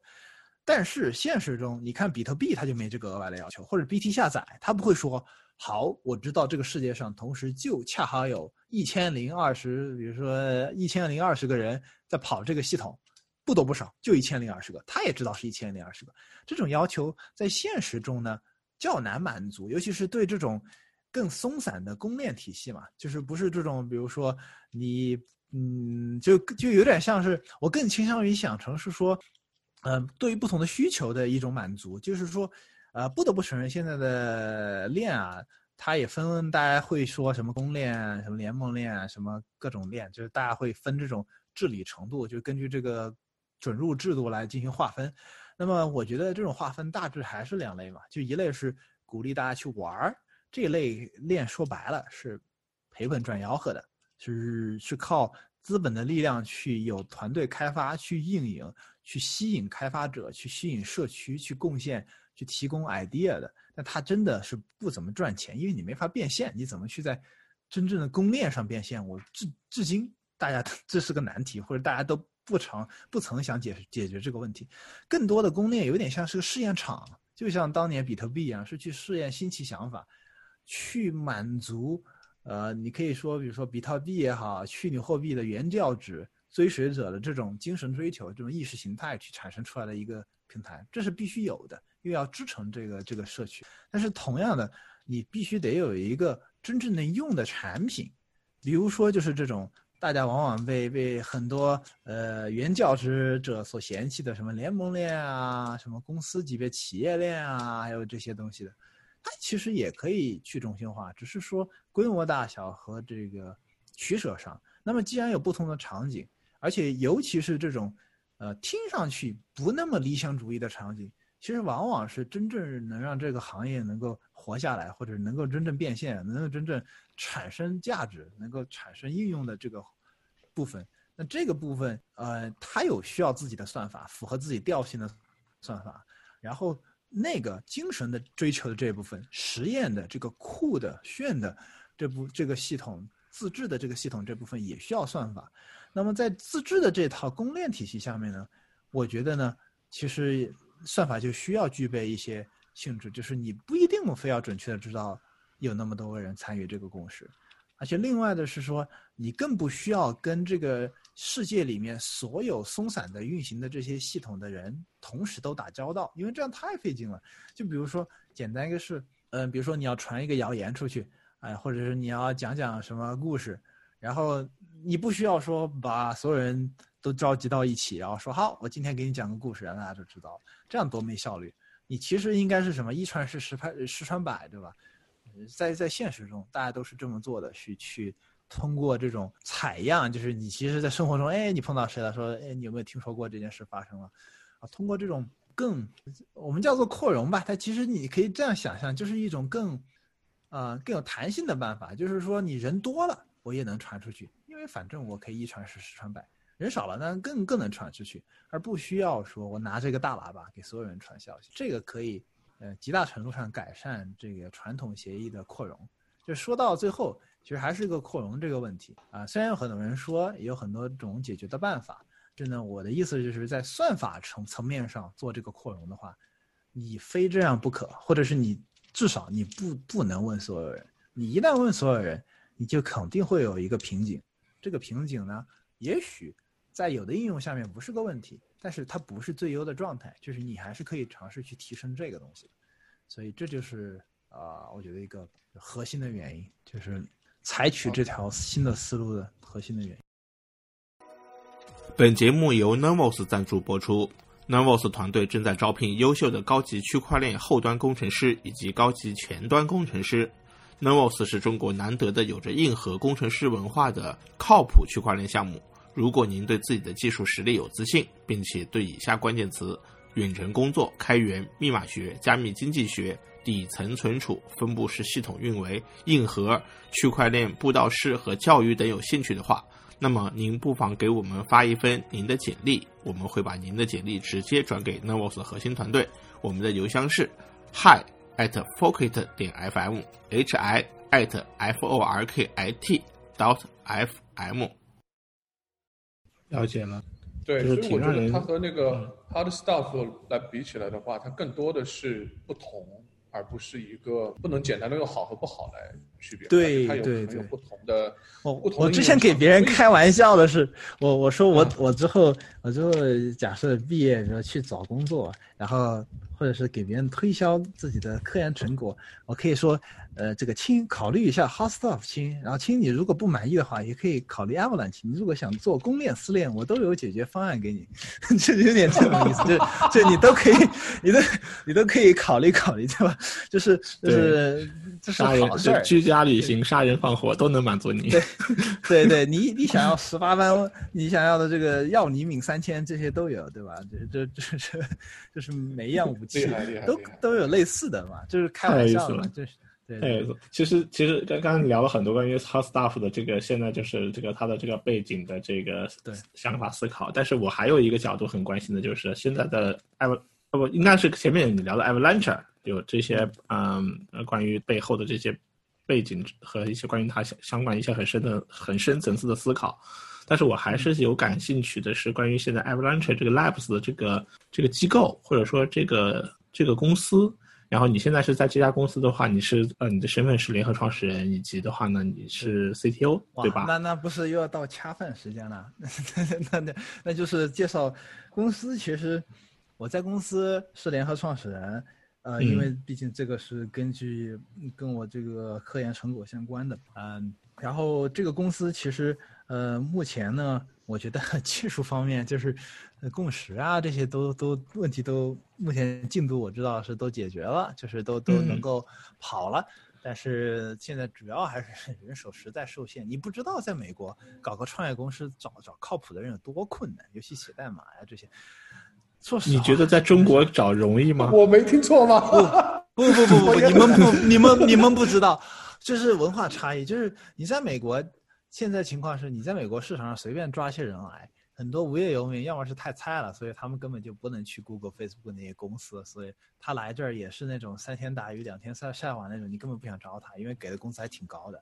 但是现实中，你看比特币，它就没这个额外的要求，或者 BT 下载，它不会说好，我知道这个世界上同时就恰好有一千零二十，比如说一千零二十个人在跑这个系统，不多不少，就一千零二十个，他也知道是一千零二十个。这种要求在现实中呢较难满足，尤其是对这种更松散的公链体系嘛，就是不是这种，比如说你，嗯，就就有点像是我更倾向于想成是说。嗯，对于不同的需求的一种满足，就是说，呃，不得不承认，现在的链啊，它也分，大家会说什么公链、什么联盟链、什么各种链，就是大家会分这种治理程度，就根据这个准入制度来进行划分。那么，我觉得这种划分大致还是两类嘛，就一类是鼓励大家去玩儿，这一类链说白了是赔本赚吆喝的，就是是靠资本的力量去有团队开发去运营。去吸引开发者，去吸引社区，去贡献，去提供 idea 的，但它真的是不怎么赚钱，因为你没法变现，你怎么去在真正的公链上变现？我至至今大家这是个难题，或者大家都不常不曾想解解决这个问题。更多的公链有点像是个试验场，就像当年比特币一样，是去试验新奇想法，去满足，呃，你可以说，比如说比特币也好，虚拟货币的原教旨。追随者的这种精神追求，这种意识形态去产生出来的一个平台，这是必须有的，又要支撑这个这个社区。但是同样的，你必须得有一个真正能用的产品，比如说就是这种大家往往被被很多呃原教旨者所嫌弃的什么联盟链啊，什么公司级别企业链啊，还有这些东西的，它其实也可以去中心化，只是说规模大小和这个取舍上。那么既然有不同的场景。而且尤其是这种，呃，听上去不那么理想主义的场景，其实往往是真正能让这个行业能够活下来，或者能够真正变现，能够真正产生价值，能够产生应用的这个部分。那这个部分，呃，它有需要自己的算法，符合自己调性的算法，然后那个精神的追求的这部分，实验的这个酷的炫的这部这个系统，自制的这个系统这部分也需要算法。那么在自制的这套公链体系下面呢，我觉得呢，其实算法就需要具备一些性质，就是你不一定非要准确的知道有那么多个人参与这个共识。而且另外的是说，你更不需要跟这个世界里面所有松散的运行的这些系统的人同时都打交道，因为这样太费劲了。就比如说简单一个事，嗯，比如说你要传一个谣言出去，哎，或者是你要讲讲什么故事，然后你不需要说把所有人都召集到一起，然后说好，我今天给你讲个故事，让大家都知道，这样多没效率。你其实应该是什么一传十，十传十传百，对吧？在在现实中，大家都是这么做的，去去通过这种采样，就是你其实，在生活中，哎，你碰到谁了？说，哎，你有没有听说过这件事发生了？啊，通过这种更我们叫做扩容吧，它其实你可以这样想象，就是一种更，呃，更有弹性的办法。就是说，你人多了，我也能传出去，因为反正我可以一传十，十传百；人少了，那更更能传出去，而不需要说我拿这个大喇叭给所有人传消息。这个可以。呃，极大程度上改善这个传统协议的扩容，就说到最后，其实还是一个扩容这个问题啊。虽然有很多人说，也有很多种解决的办法，这呢，我的意思就是在算法层层面上做这个扩容的话，你非这样不可，或者是你至少你不不能问所有人，你一旦问所有人，你就肯定会有一个瓶颈。这个瓶颈呢，也许在有的应用下面不是个问题。但是它不是最优的状态，就是你还是可以尝试去提升这个东西，所以这就是啊，我觉得一个核心的原因，就是采取这条新的思路的核心的原因。本节目由 Nervos 赞助播出，Nervos 团队正在招聘优秀的高级区块链后端工程师以及高级前端工程师。Nervos 是中国难得的有着硬核工程师文化的靠谱区块链项目。如果您对自己的技术实力有自信，并且对以下关键词——远程工作、开源、密码学、加密经济学、底层存储、分布式系统运维、硬核、区块链布道师和教育等有兴趣的话，那么您不妨给我们发一份您的简历，我们会把您的简历直接转给 Nervos 核心团队。我们的邮箱是 hi at forkit 点 fm，hi at f o r k i t dot f m。了解了，对，所以我觉得它和那个 hard stuff 来比起来的话，它更多的是不同，而不是一个不能简单的用好和不好来区别。对对对，不同的。我我之前给别人开玩笑的是，我我说我我之后我之后假设毕业然后去找工作，然后或者是给别人推销自己的科研成果，我可以说。呃，这个亲考虑一下 hot stuff 亲，然后亲你如果不满意的话，也可以考虑 avalanche。你如果想做公链私链，我都有解决方案给你，<laughs> 这有点这种意思，就就你都可以，<laughs> 你都你都可以考虑考虑，对吧？就是就是这是好事儿，居家旅行、杀人放火都能满足你。<laughs> 对对对，你你想要十八般，你想要的这个要你命三千，这些都有，对吧？这这这这就是每一样武器都都有类似的嘛，就是开玩笑嘛，就是。哎，其实其实刚刚聊了很多关于 hot stuff 的这个，现在就是这个他的这个背景的这个对想法思考。但是我还有一个角度很关心的就是现在的 av 不应该是前面你聊的 avalanche 有这些嗯关于背后的这些背景和一些关于它相相关一些很深的很深层次的思考。但是我还是有感兴趣的是关于现在 avalanche 这个 labs 的这个这个机构或者说这个这个公司。然后你现在是在这家公司的话，你是呃，你的身份是联合创始人，以及的话呢，你是 CTO，对吧？那那不是又要到恰饭时间了？<laughs> 那那那就是介绍公司。其实我在公司是联合创始人，呃，因为毕竟这个是根据跟我这个科研成果相关的，嗯。然后这个公司其实呃，目前呢，我觉得 <laughs> 技术方面就是。共识啊，这些都都问题都目前进度我知道是都解决了，就是都都能够跑了。但是现在主要还是 <laughs> 人手实在受限，你不知道在美国搞个创业公司找找靠谱的人有多困难，尤其写代码呀这些。说实话，你觉得在中国找容易吗？我没听错吗？不不不不不，你们不你们你们不知道，就是文化差异。就是你在美国，现在情况是你在美国市场上随便抓些人来，很多无业游民，要么是太菜了，所以他们根本就不能去 Google、Facebook 那些公司，所以他来这儿也是那种三天打鱼两天晒晒网那种，你根本不想找他，因为给的工资还挺高的，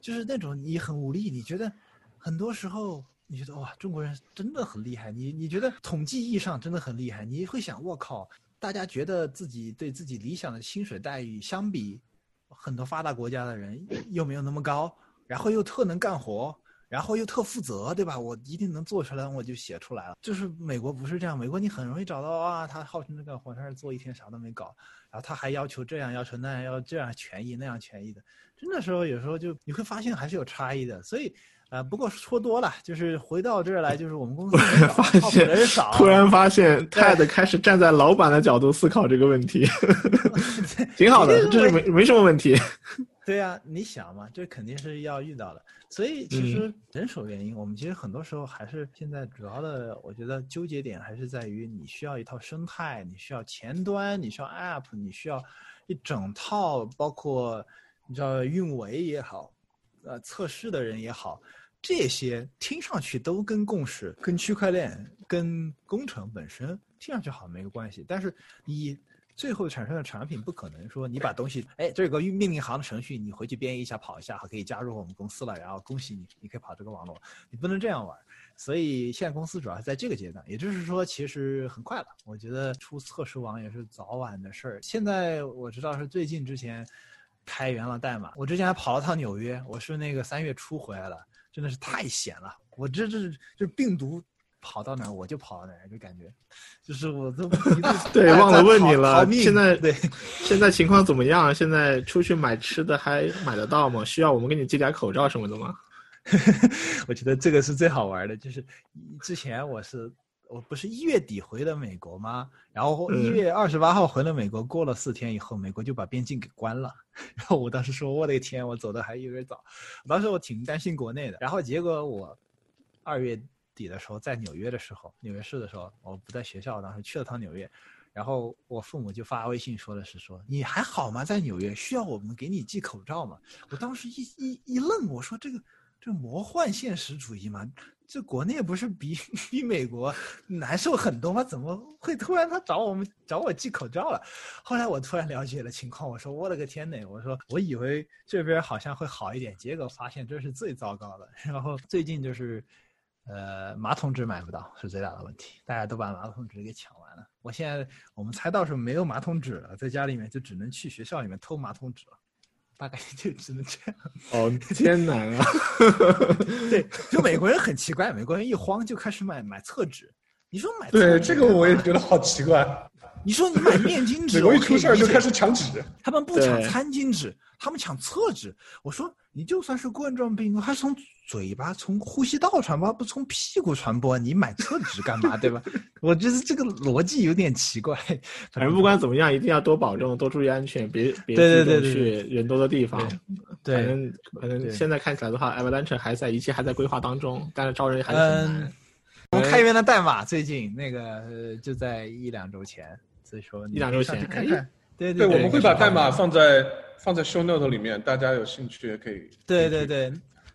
就是那种你很无力，你觉得很多时候。你觉得哇，中国人真的很厉害。你你觉得统计意义上真的很厉害。你会想，我靠，大家觉得自己对自己理想的薪水待遇相比很多发达国家的人又没有那么高，然后又特能干活，然后又特负责，对吧？我一定能做出来，我就写出来了。就是美国不是这样，美国你很容易找到啊，他号称这个活儿做一天啥都没搞，然后他还要求这样要求那样，要这样权益那样权益的，真的时候有时候就你会发现还是有差异的，所以。呃，不过说多了，就是回到这儿来，就是我们公司发现人少，突然发现 Ted 开始站在老板的角度思考这个问题 <laughs> <laughs> 挺好的，这是没没什么问题。对呀，你想嘛，这肯定是要遇到的。所以其实人手原因，我们其实很多时候还是现在主要的，我觉得纠结点还是在于你需要一套生态，你需要前端，你需要 App，你需要一整套，包括你知道运维也好，呃，测试的人也好。这些听上去都跟共识、跟区块链、跟工程本身听上去好像没有关系，但是你最后产生的产品不可能说你把东西，哎，这有个命令行的程序，你回去编译一下跑一下，可以加入我们公司了，然后恭喜你，你可以跑这个网络，你不能这样玩。所以现在公司主要是在这个阶段，也就是说其实很快了。我觉得出测试网也是早晚的事儿。现在我知道是最近之前开源了代码，我之前还跑了趟纽约，我是那个三月初回来了。真的是太闲了！我这这就是病毒跑到哪儿我就跑到哪儿，就感觉，就是我都 <laughs> 对 <laughs> 忘了问你了。现在对，现在情况怎么样？现在出去买吃的还买得到吗？需要我们给你寄点口罩什么的吗？<laughs> 我觉得这个是最好玩的，就是之前我是。我不是一月底回的美国吗？然后一月二十八号回了美国，过了四天以后，美国就把边境给关了。然后我当时说：“我的天，我走的还有点早。”当时我挺担心国内的。然后结果我二月底的时候在纽约的时候，纽约市的时候，我不在学校，当时去了趟纽约。然后我父母就发微信说的是说：“你还好吗？在纽约需要我们给你寄口罩吗？”我当时一一一愣，我说：“这个这魔幻现实主义吗？”这国内不是比比美国难受很多吗？怎么会突然他找我们找我寄口罩了？后来我突然了解了情况，我说我了个天呐！我说我以为这边好像会好一点，结果发现这是最糟糕的。然后最近就是，呃，马桶纸买不到是最大的问题，大家都把马桶纸给抢完了。我现在我们猜到是没有马桶纸了，在家里面就只能去学校里面偷马桶纸了。大概 <laughs> 就只能这样。哦，艰难啊！对，就美国人很奇怪，美国人一慌就开始买买厕纸。你说买？对，这个我也觉得好奇怪。你说你买面巾纸，美国一出事儿就开始抢纸。他们不抢餐巾纸，他们抢厕纸。我说你就算是冠状病毒，还是从嘴巴、从呼吸道传播，不从屁股传播，你买厕纸干嘛？对吧？<laughs> 我觉得这个逻辑有点奇怪。反正不管怎么样，一定要多保重，多注意安全，别别对对对去人多的地方。对，反正反正现在看起来的话，Avalanche 还在，一切还在规划当中，但是招人还是很难。我们开源的代码最近那个就在一两周前。所以说一两周前，看看，对对，我们会把代码放在放在 show note 里面，大家有兴趣也可以。对对对，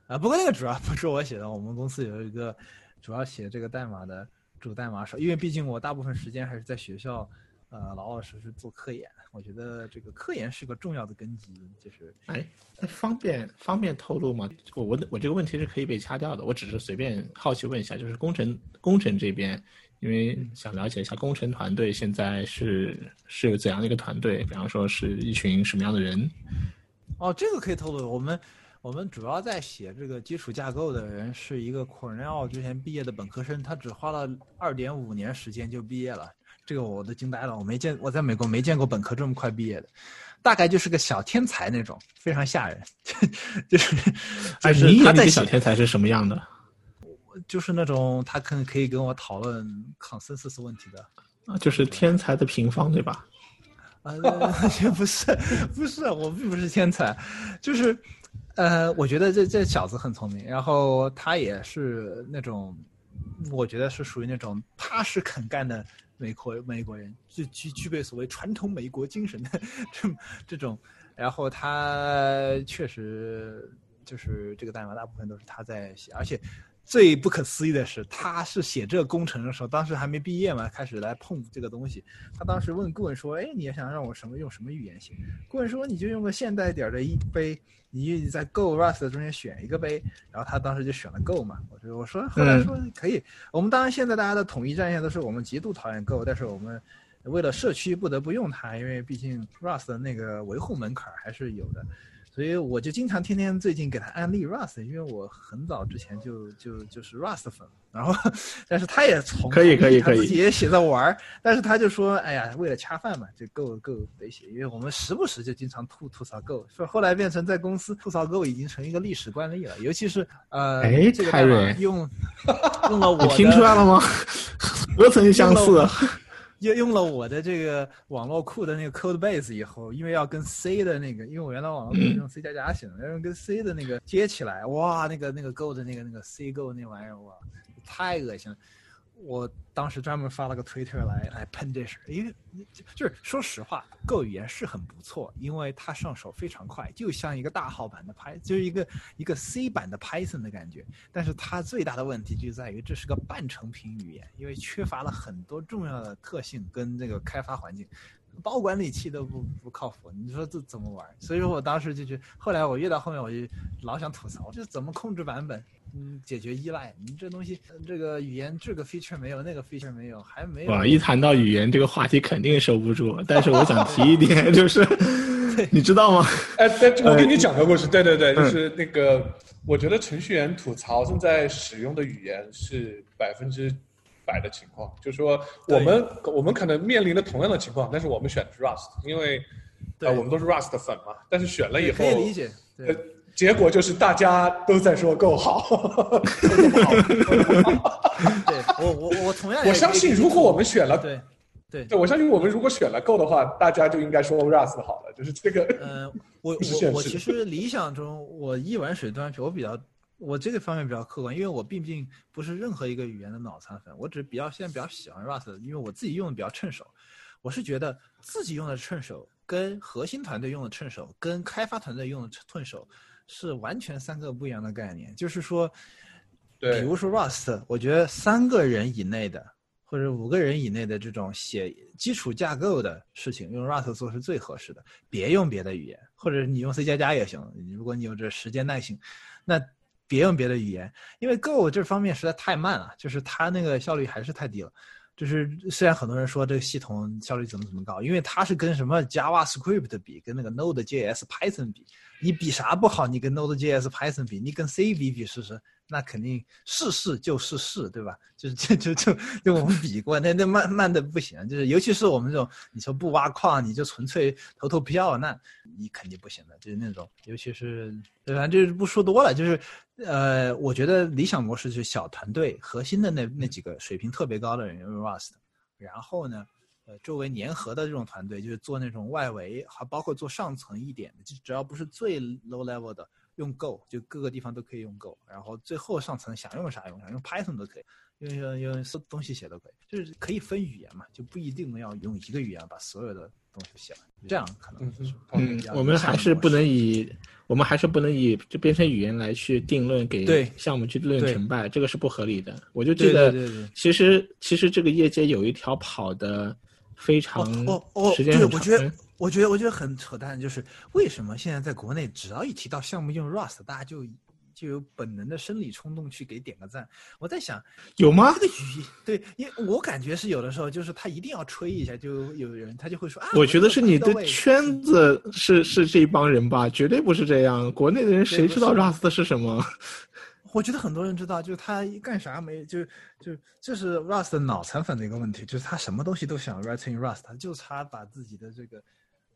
啊，不过那个主要不是我写的，我们公司有一个主要写这个代码的主代码手，因为毕竟我大部分时间还是在学校，呃，老老实实做科研。我觉得这个科研是个重要的根基，就是，哎，方便方便透露吗？我我我这个问题是可以被掐掉的，我只是随便好奇问一下，就是工程工程这边。因为想了解一下工程团队现在是是有怎样的一个团队，比方说是一群什么样的人？哦，这个可以透露。我们我们主要在写这个基础架构的人是一个 Cornell 之前毕业的本科生，他只花了二点五年时间就毕业了，这个我都惊呆了。我没见我在美国没见过本科这么快毕业的，大概就是个小天才那种，非常吓人。<laughs> 就是就是他在小天才是什么样的？就是那种他可能可以跟我讨论 consensus 问题的啊，就是天才的平方对吧？啊，<laughs> 也不是，不是，我并不是天才，就是，呃，我觉得这这小子很聪明，然后他也是那种，我觉得是属于那种踏实肯干的美国美国人，具具具备所谓传统美国精神的这这种，然后他确实就是这个代码大部分都是他在写，而且。最不可思议的是，他是写这个工程的时候，当时还没毕业嘛，开始来碰这个东西。他当时问顾问说：“哎，你想让我什么用什么语言写？”顾问说：“你就用个现代点的一杯，你在 Go、Rust 中间选一个杯。”然后他当时就选了 Go 嘛。我说：“我说后来说可以。我们当然现在大家的统一战线都是我们极度讨厌 Go，但是我们为了社区不得不用它，因为毕竟 Rust 的那个维护门槛还是有的。”所以我就经常天天最近给他安利 Rust，因为我很早之前就就就是 Rust 粉，然后但是他也从可以可以可以，自己也写着玩儿，但是他就说，哎呀，为了恰饭嘛，就 Go Go 得写，因为我们时不时就经常吐吐槽 Go，说后来变成在公司吐槽 Go 已经成一个历史惯例了，尤其是呃，哎，这个泰瑞用用了我听出来了吗？<laughs> 何曾相似？<laughs> 用用了我的这个网络库的那个 code base 以后，因为要跟 C 的那个，因为我原来网络库是用 C 加加写的，要用跟 C 的那个接起来，哇，那个那个 Go 的那个那个 C Go 那玩意儿，哇，太恶心了。我当时专门发了个推特来来喷这事，因为就是说实话，Go 语言是很不错，因为它上手非常快，就像一个大号版的 Py，就是一个一个 C 版的 Python 的感觉。但是它最大的问题就在于这是个半成品语言，因为缺乏了很多重要的特性跟这个开发环境，包管理器都不不靠谱。你说这怎么玩？所以说我当时就去，后来我越到后面我就老想吐槽，这怎么控制版本？嗯，解决依赖，你这东西，这个语言这个 feature 没有，那个 feature 没有，还没有。哇，一谈到语言这个话题肯定收不住。但是我想提一点，<laughs> 就是你知道吗？哎，我跟你讲个故事，对对对，就是那个，我觉得程序员吐槽正在使用的语言是百分之百的情况，就是说我们我们可能面临的同样的情况，但是我们选的是 Rust，因为啊我们都是 Rust 的粉嘛，但是选了以后可以理解。呃，结果就是大家都在说够好，对我我我同样我相信，如果我们选了对对对，我相信我们如果选了够的话，大家就应该说 Rust 好了，就是这个。呃，我 <laughs> 我我其实理想中我一碗水端平，我比较我这个方面比较客观，因为我毕竟不是任何一个语言的脑残粉，我只是比较现在比较喜欢 Rust，因为我自己用的比较趁手。我是觉得自己用的趁手，跟核心团队用的趁手，跟开发团队用的趁手。是完全三个不一样的概念，就是说，对，比如说 Rust，我觉得三个人以内的或者五个人以内的这种写基础架构的事情，用 Rust 做是最合适的，别用别的语言，或者你用 C 加加也行。如果你有这时间耐性，那别用别的语言，因为 Go 这方面实在太慢了，就是它那个效率还是太低了。就是虽然很多人说这个系统效率怎么怎么高，因为它是跟什么 JavaScript 比，跟那个 Node.js、Python 比。你比啥不好？你跟 Node.js、Python 比，你跟 C 比比试试，那肯定是是就是是，对吧？就是就就就就我们比过，那那慢慢的不行，就是尤其是我们这种，你说不挖矿，你就纯粹投投票，那你肯定不行的，就是那种，尤其是反正就是不说多了，就是呃，我觉得理想模式就是小团队，核心的那那几个水平特别高的人用 Rust，然后呢。呃，周围粘合的这种团队，就是做那种外围，还包括做上层一点的，就只要不是最 low level 的，用 Go，就各个地方都可以用 Go。然后最后上层想用啥用啥，用 Python 都可以，用用用东西写都可以，就是可以分语言嘛，就不一定要用一个语言把所有的东西写完，这样可能就是嗯，我们还是不能以我们还是不能以就编程语言来去定论给项目去论成败，这个是不合理的。我就记得，其实其实这个业界有一条跑的。非常哦哦，时间对，我觉得我觉得我觉得很扯淡，就是为什么现在在国内，只要一提到项目用 Rust，大家就就有本能的生理冲动去给点个赞。我在想，有吗？这个语对，因为我感觉是有的时候，就是他一定要吹一下，就有人他就会说啊。我觉得是你的圈子是是这一帮人吧，绝对不是这样。国内的人谁知道 Rust 是什么？<laughs> 我觉得很多人知道，就是他干啥没就就这是 Rust 脑残粉的一个问题，就是他什么东西都想 write in Rust，他就差把自己的这个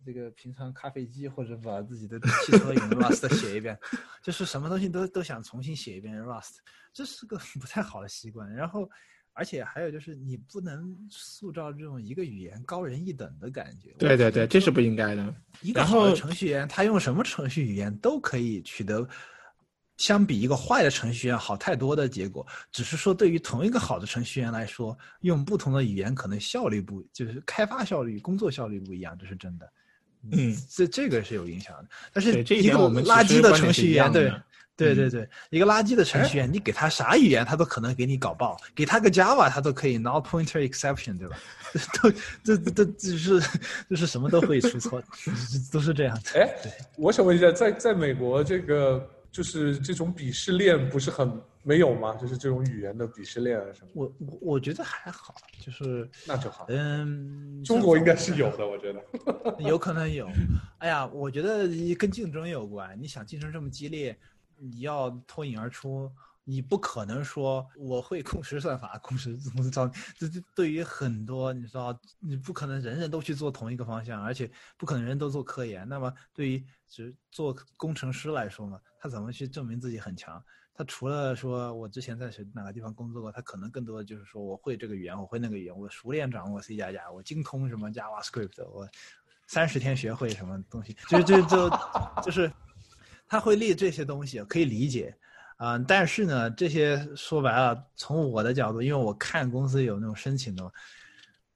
这个平常咖啡机或者把自己的汽车用 <laughs> Rust 写一遍，就是什么东西都都想重新写一遍 Rust，这是个不太好的习惯。然后而且还有就是你不能塑造这种一个语言高人一等的感觉。对对对，这是不应该的。一个好的程序员，他用什么程序语言都可以取得。相比一个坏的程序员好太多的结果，只是说对于同一个好的程序员来说，用不同的语言可能效率不就是开发效率、工作效率不一样，这是真的。嗯，这这个是有影响的。但是这一个我们垃圾的程序员，对对嗯对对，一个垃圾的程序员，你给他啥语言，他都可能给你搞爆；给他个 Java，他都可以 null pointer exception，对吧？<laughs> 都这这这是就是什么都会出错，都是这样的。哎，我想问一下，在在美国这个。就是这种鄙视链不是很没有吗？就是这种语言的鄙视链啊什么？我我我觉得还好，就是那就好。嗯，中国应该是有的，我觉得 <laughs> 有可能有。哎呀，我觉得跟竞争有关。你想竞争这么激烈，你要脱颖而出，你不可能说我会共识算法、共识怎么着。这这对于很多你知道，你不可能人人都去做同一个方向，而且不可能人都做科研。那么对于只做工程师来说嘛。他怎么去证明自己很强？他除了说我之前在谁哪个地方工作过，他可能更多的就是说我会这个语言，我会那个语言，我熟练掌握 C 加加，我精通什么 JavaScript，我三十天学会什么东西，就就就就是他会列这些东西，可以理解啊。但是呢，这些说白了，从我的角度，因为我看公司有那种申请的，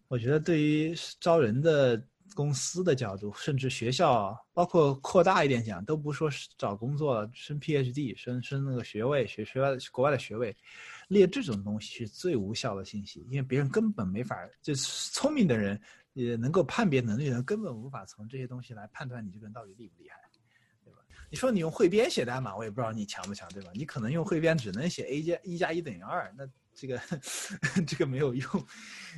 我觉得对于招人的。公司的角度，甚至学校，包括扩大一点讲，都不说找工作升 PhD，升升那个学位，学学外国外的学位，列这种东西是最无效的信息，因为别人根本没法，就聪明的人也能够判别能力的人，根本无法从这些东西来判断你这个人到底厉不厉害，对吧？你说你用汇编写代码，我也不知道你强不强，对吧？你可能用汇编只能写 a 加一加一等于二，那。这个这个没有用，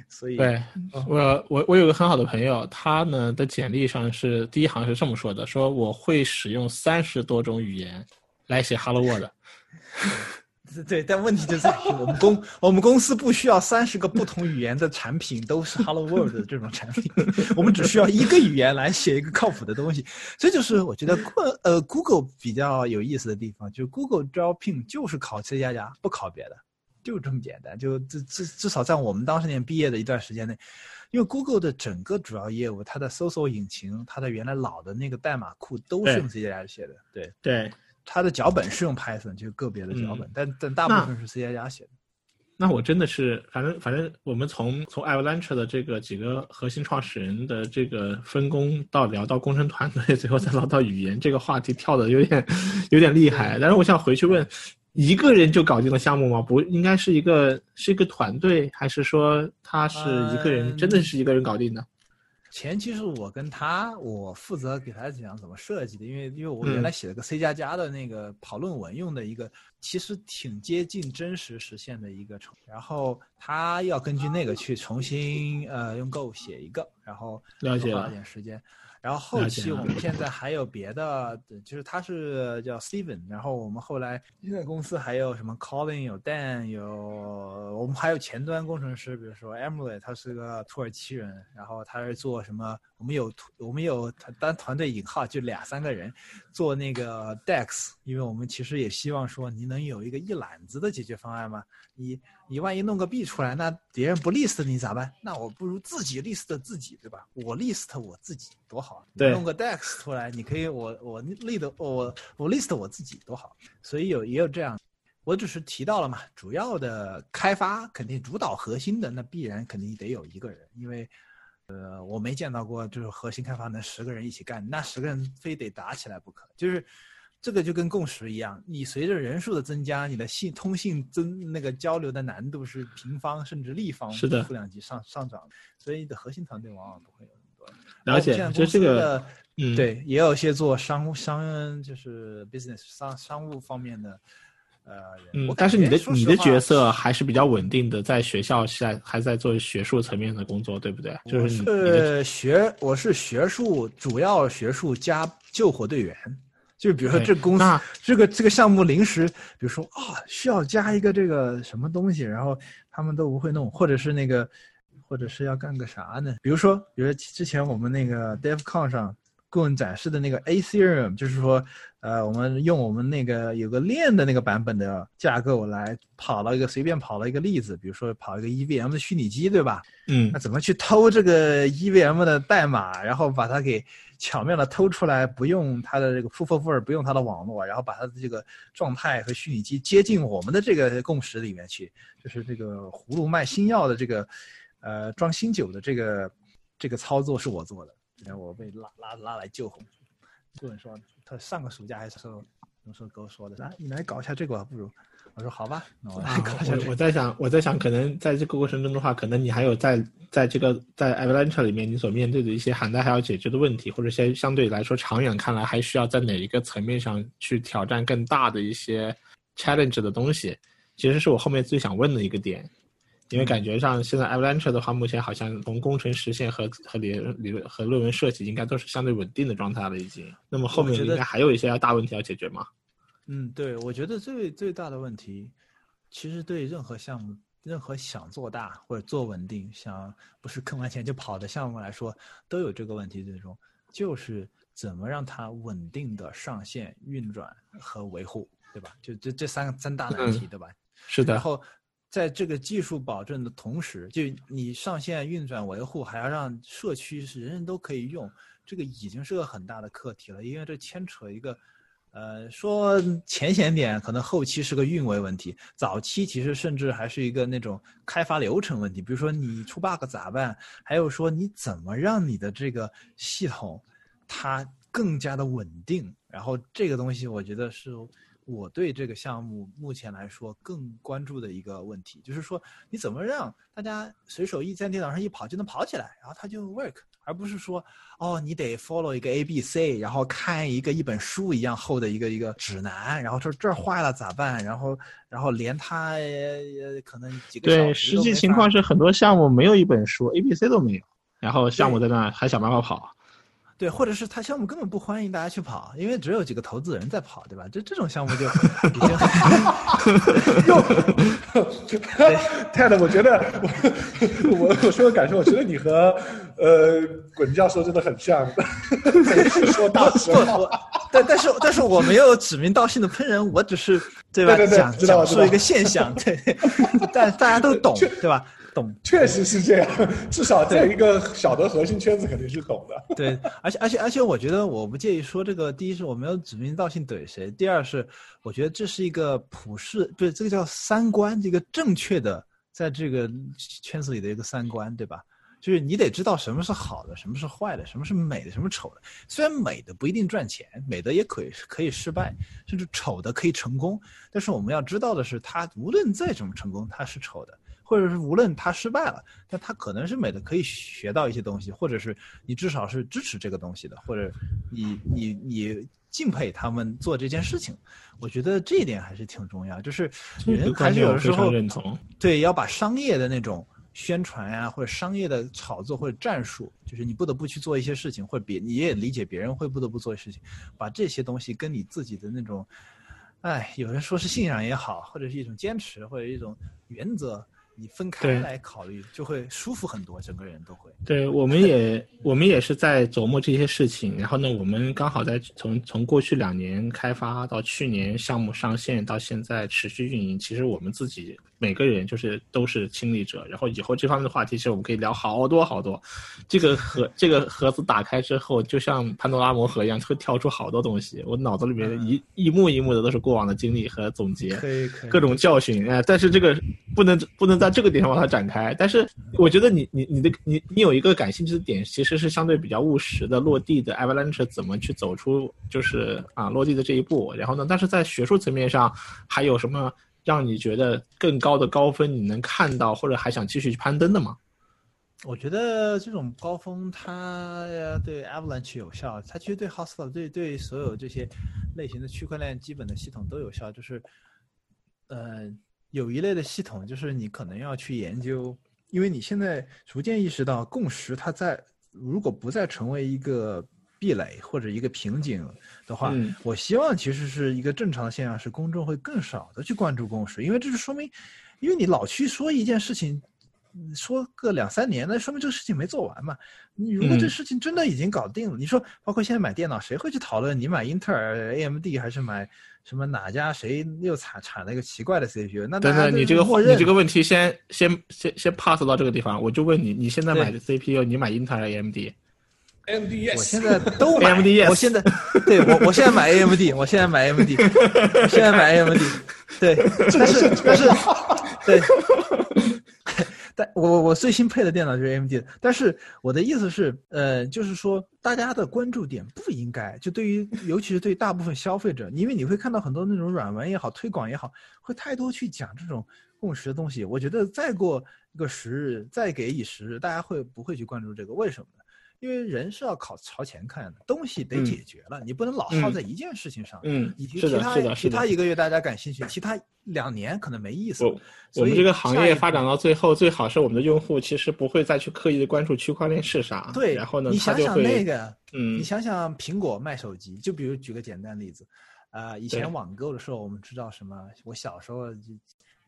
所以对我我我有个很好的朋友，他呢的简历上是第一行是这么说的：说我会使用三十多种语言来写 Hello World。<laughs> 对，但问题就在于我们公我们公司不需要三十个不同语言的产品都是 Hello World 的这种产品，我们只需要一个语言来写一个靠谱的东西。这就是我觉得呃 Google 比较有意思的地方，就是 Google 招聘就是考 C 加加，不考别的。就这么简单，就至至至少在我们当时年毕业的一段时间内，因为 Google 的整个主要业务，它的搜索引擎，它的原来老的那个代码库都是用 C 加加写的，对对，它的脚本是用 Python，就个别的脚本，但但大部分是 C 加加写的。那我真的是，反正反正我们从从 Avalanche 的这个几个核心创始人的这个分工，到聊到工程团队，<laughs> 最后再聊到语言这个话题，跳的有点有点厉害。但是我想回去问。一个人就搞定了项目吗？不应该是一个是一个团队，还是说他是一个人？真的是一个人搞定的？前期是我跟他，我负责给他讲怎么设计的，因为因为我原来写了个 C 加加的那个跑论文用的一个，其实挺接近真实实现的一个程，然后他要根据那个去重新呃用 Go 写一个，然后了解了点时间。然后后期我们现在还有别的，就是他是叫 Steven，然后我们后来现在公司还有什么 Colin，有 Dan，有我们还有前端工程师，比如说 Emily，他是个土耳其人，然后他是做什么？我们有我们有单团队引号就俩三个人做那个 Dex，因为我们其实也希望说你能有一个一揽子的解决方案嘛，你。你万一弄个 B 出来，那别人不 list 你咋办？那我不如自己 list 自己，对吧？我 list 我自己多好。对，弄个 Dex 出来，你可以我我 list 我我 list 我自己多好。所以有也有这样，我只是提到了嘛，主要的开发肯定主导核心的，那必然肯定得有一个人，因为呃我没见到过就是核心开发能十个人一起干，那十个人非得打起来不可，就是。这个就跟共识一样，你随着人数的增加，你的信通信增那个交流的难度是平方甚至立方是的负两级上上涨，所以你的核心团队往往不会有那么多。了解，就这个，嗯，对，也有一些做商务商就是 business 商商务方面的，呃，嗯，但是你的你的角色还是比较稳定的，在学校在还在做学术层面的工作，对不对？就是学，我是学术，主要学术加救火队员。就比如说这公司这个这个项目临时，比如说啊需要加一个这个什么东西，然后他们都不会弄，或者是那个，或者是要干个啥呢？比如说，比如之前我们那个 DevCon 上顾问展示的那个 Ethereum，就是说，呃，我们用我们那个有个链的那个版本的架构来跑了一个随便跑了一个例子，比如说跑一个 EVM 的虚拟机，对吧？嗯那怎么去偷这个 EVM 的代码，然后把它给巧妙的偷出来，不用它的这个 proof of work，不用它的网络，然后把它的这个状态和虚拟机接近我们的这个共识里面去，就是这个葫芦卖新药的这个，呃，装新酒的这个这个操作是我做的，然后我被拉拉拉来救红。顾问说他上个暑假还是说什么时候跟我说的，啊，你来搞一下这个吧，不如。我说好吧，那我来啊搞一下这个。我我在想，我在想，可能在这个过程中的话，可能你还有在在这个在 Avalanche 里面，你所面对的一些涵盖还要解决的问题，或者些相对来说长远看来还需要在哪一个层面上去挑战更大的一些 challenge 的东西，其实是我后面最想问的一个点。因为感觉上现在 Avalanche 的话，目前好像从工程实现和和理理论和论文设计，应该都是相对稳定的状态了，已经。那么后面应该还有一些要大问题要解决吗？嗯，对，我觉得最最大的问题，其实对任何项目、任何想做大或者做稳定、想不是坑完钱就跑的项目来说，都有这个问题。最终就是怎么让它稳定的上线、运转和维护，对吧？就这这三个三大难题，对吧？是的然，后在这个技术保证的同时，就你上线、运转、维护，还要让社区是人人都可以用，这个已经是个很大的课题了，因为这牵扯一个。呃，说浅显点，可能后期是个运维问题，早期其实甚至还是一个那种开发流程问题。比如说你出 bug 咋办？还有说你怎么让你的这个系统它更加的稳定？然后这个东西，我觉得是我对这个项目目前来说更关注的一个问题，就是说你怎么让大家随手一在电脑上一跑就能跑起来，然后它就 work，而不是说哦你得 follow 一个 A B C，然后看一个一本书一样厚的一个一个指南，然后说这儿坏了咋办？然后然后连它呃可能几个小对，时实际情况是很多项目没有一本书，A、B、C 都没有，然后项目在那还想办法跑。对，或者是他项目根本不欢迎大家去跑，因为只有几个投资人在跑，对吧？这这种项目就已经 <laughs> 泰勒，我觉得我 <laughs> 我我说个感受，我觉得你和呃滚教授真的很像，每 <laughs> 次说大实话。我但但是但是我没有指名道姓的喷人，我只是对吧对对对讲讲述一个现象，对，但大家都懂，对吧？懂，确实是这样，<laughs> 至少在一个小的核心圈子肯定是懂的。对，而且而且而且，我觉得我不介意说这个。第一是我没有指名道姓怼谁，第二是我觉得这是一个普世，不是这个叫三观，这个正确的在这个圈子里的一个三观，对吧？就是你得知道什么是好的，什么是坏的，什么是美的，什么是丑的。虽然美的不一定赚钱，美的也可以可以失败，甚至丑的可以成功。但是我们要知道的是，它无论再怎么成功，它是丑的。或者是无论他失败了，但他可能是美的，可以学到一些东西，或者是你至少是支持这个东西的，或者你你你敬佩他们做这件事情。我觉得这一点还是挺重要，就是人还是有的时候认同，对要把商业的那种宣传呀、啊，或者商业的炒作或者战术，就是你不得不去做一些事情，或者别你也理解别人会不得不做的事情，把这些东西跟你自己的那种，哎，有人说是信仰也好，或者是一种坚持，或者一种原则。你分开来考虑，就会舒服很多，整个人都会。对，我们也我们也是在琢磨这些事情。然后呢，我们刚好在从从过去两年开发到去年项目上线到现在持续运营，其实我们自己每个人就是都是亲历者。然后以后这方面的话题，其实我们可以聊好多好多。这个盒这个盒子打开之后，就像潘多拉魔盒一样，会跳出好多东西。我脑子里面一、嗯、一幕一幕的都是过往的经历和总结，各种教训。哎、呃，但是这个不能不能在这个点上把它展开。但是我觉得你你你的你你有一个感兴趣的点，其实是相对比较务实的落地的 Avalanche 怎么去走出就是啊落地的这一步。然后呢，但是在学术层面上还有什么让你觉得更高的高分你能看到，或者还想继续去攀登的吗？我觉得这种高峰它对 Avalanche 有效，它其实对 Hostile 对对所有这些类型的区块链基本的系统都有效。就是，呃，有一类的系统，就是你可能要去研究，因为你现在逐渐意识到共识它在如果不再成为一个壁垒或者一个瓶颈的话，嗯、我希望其实是一个正常的现象，是公众会更少的去关注共识，因为这是说明，因为你老去说一件事情。说个两三年，那说明这个事情没做完嘛。你如果这事情真的已经搞定了，你说包括现在买电脑，谁会去讨论你买英特尔、AMD 还是买什么哪家谁又产产了一个奇怪的 CPU？那等等，你这个你这个问题先先先先 pass 到这个地方，我就问你，你现在买的 CPU，你买英特尔、AMD？AMD，我现在都买 AMD，我现在对我我现在买 AMD，我现在买 AMD，我现在买 AMD，对，但是但是对，但我我最新配的电脑就是 AMD，但是我的意思是，呃，就是说大家的关注点不应该就对于，尤其是对大部分消费者，因为你会看到很多那种软文也好，推广也好，会太多去讲这种共识的东西。我觉得再过一个时日，再给以时日，大家会不会去关注这个？为什么呢？因为人是要靠朝前看的，东西得解决了，你不能老耗在一件事情上。嗯，是的，是的，其他一个月大家感兴趣，其他两年可能没意思。我们这个行业发展到最后，最好是我们的用户其实不会再去刻意的关注区块链是啥。对，然后呢，你想想那个，嗯，你想想苹果卖手机，就比如举个简单例子，啊，以前网购的时候，我们知道什么？我小时候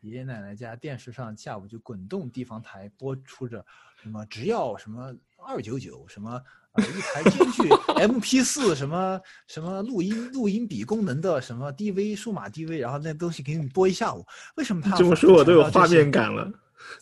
爷爷奶奶家电视上下午就滚动地方台播出着什么，只要什么二九九什么。一台兼具 <laughs> M P 四什么什么录音录音笔功能的什么 D V 数码 D V，然后那东西给你播一下午。为什么他这么说，我都有画面感了，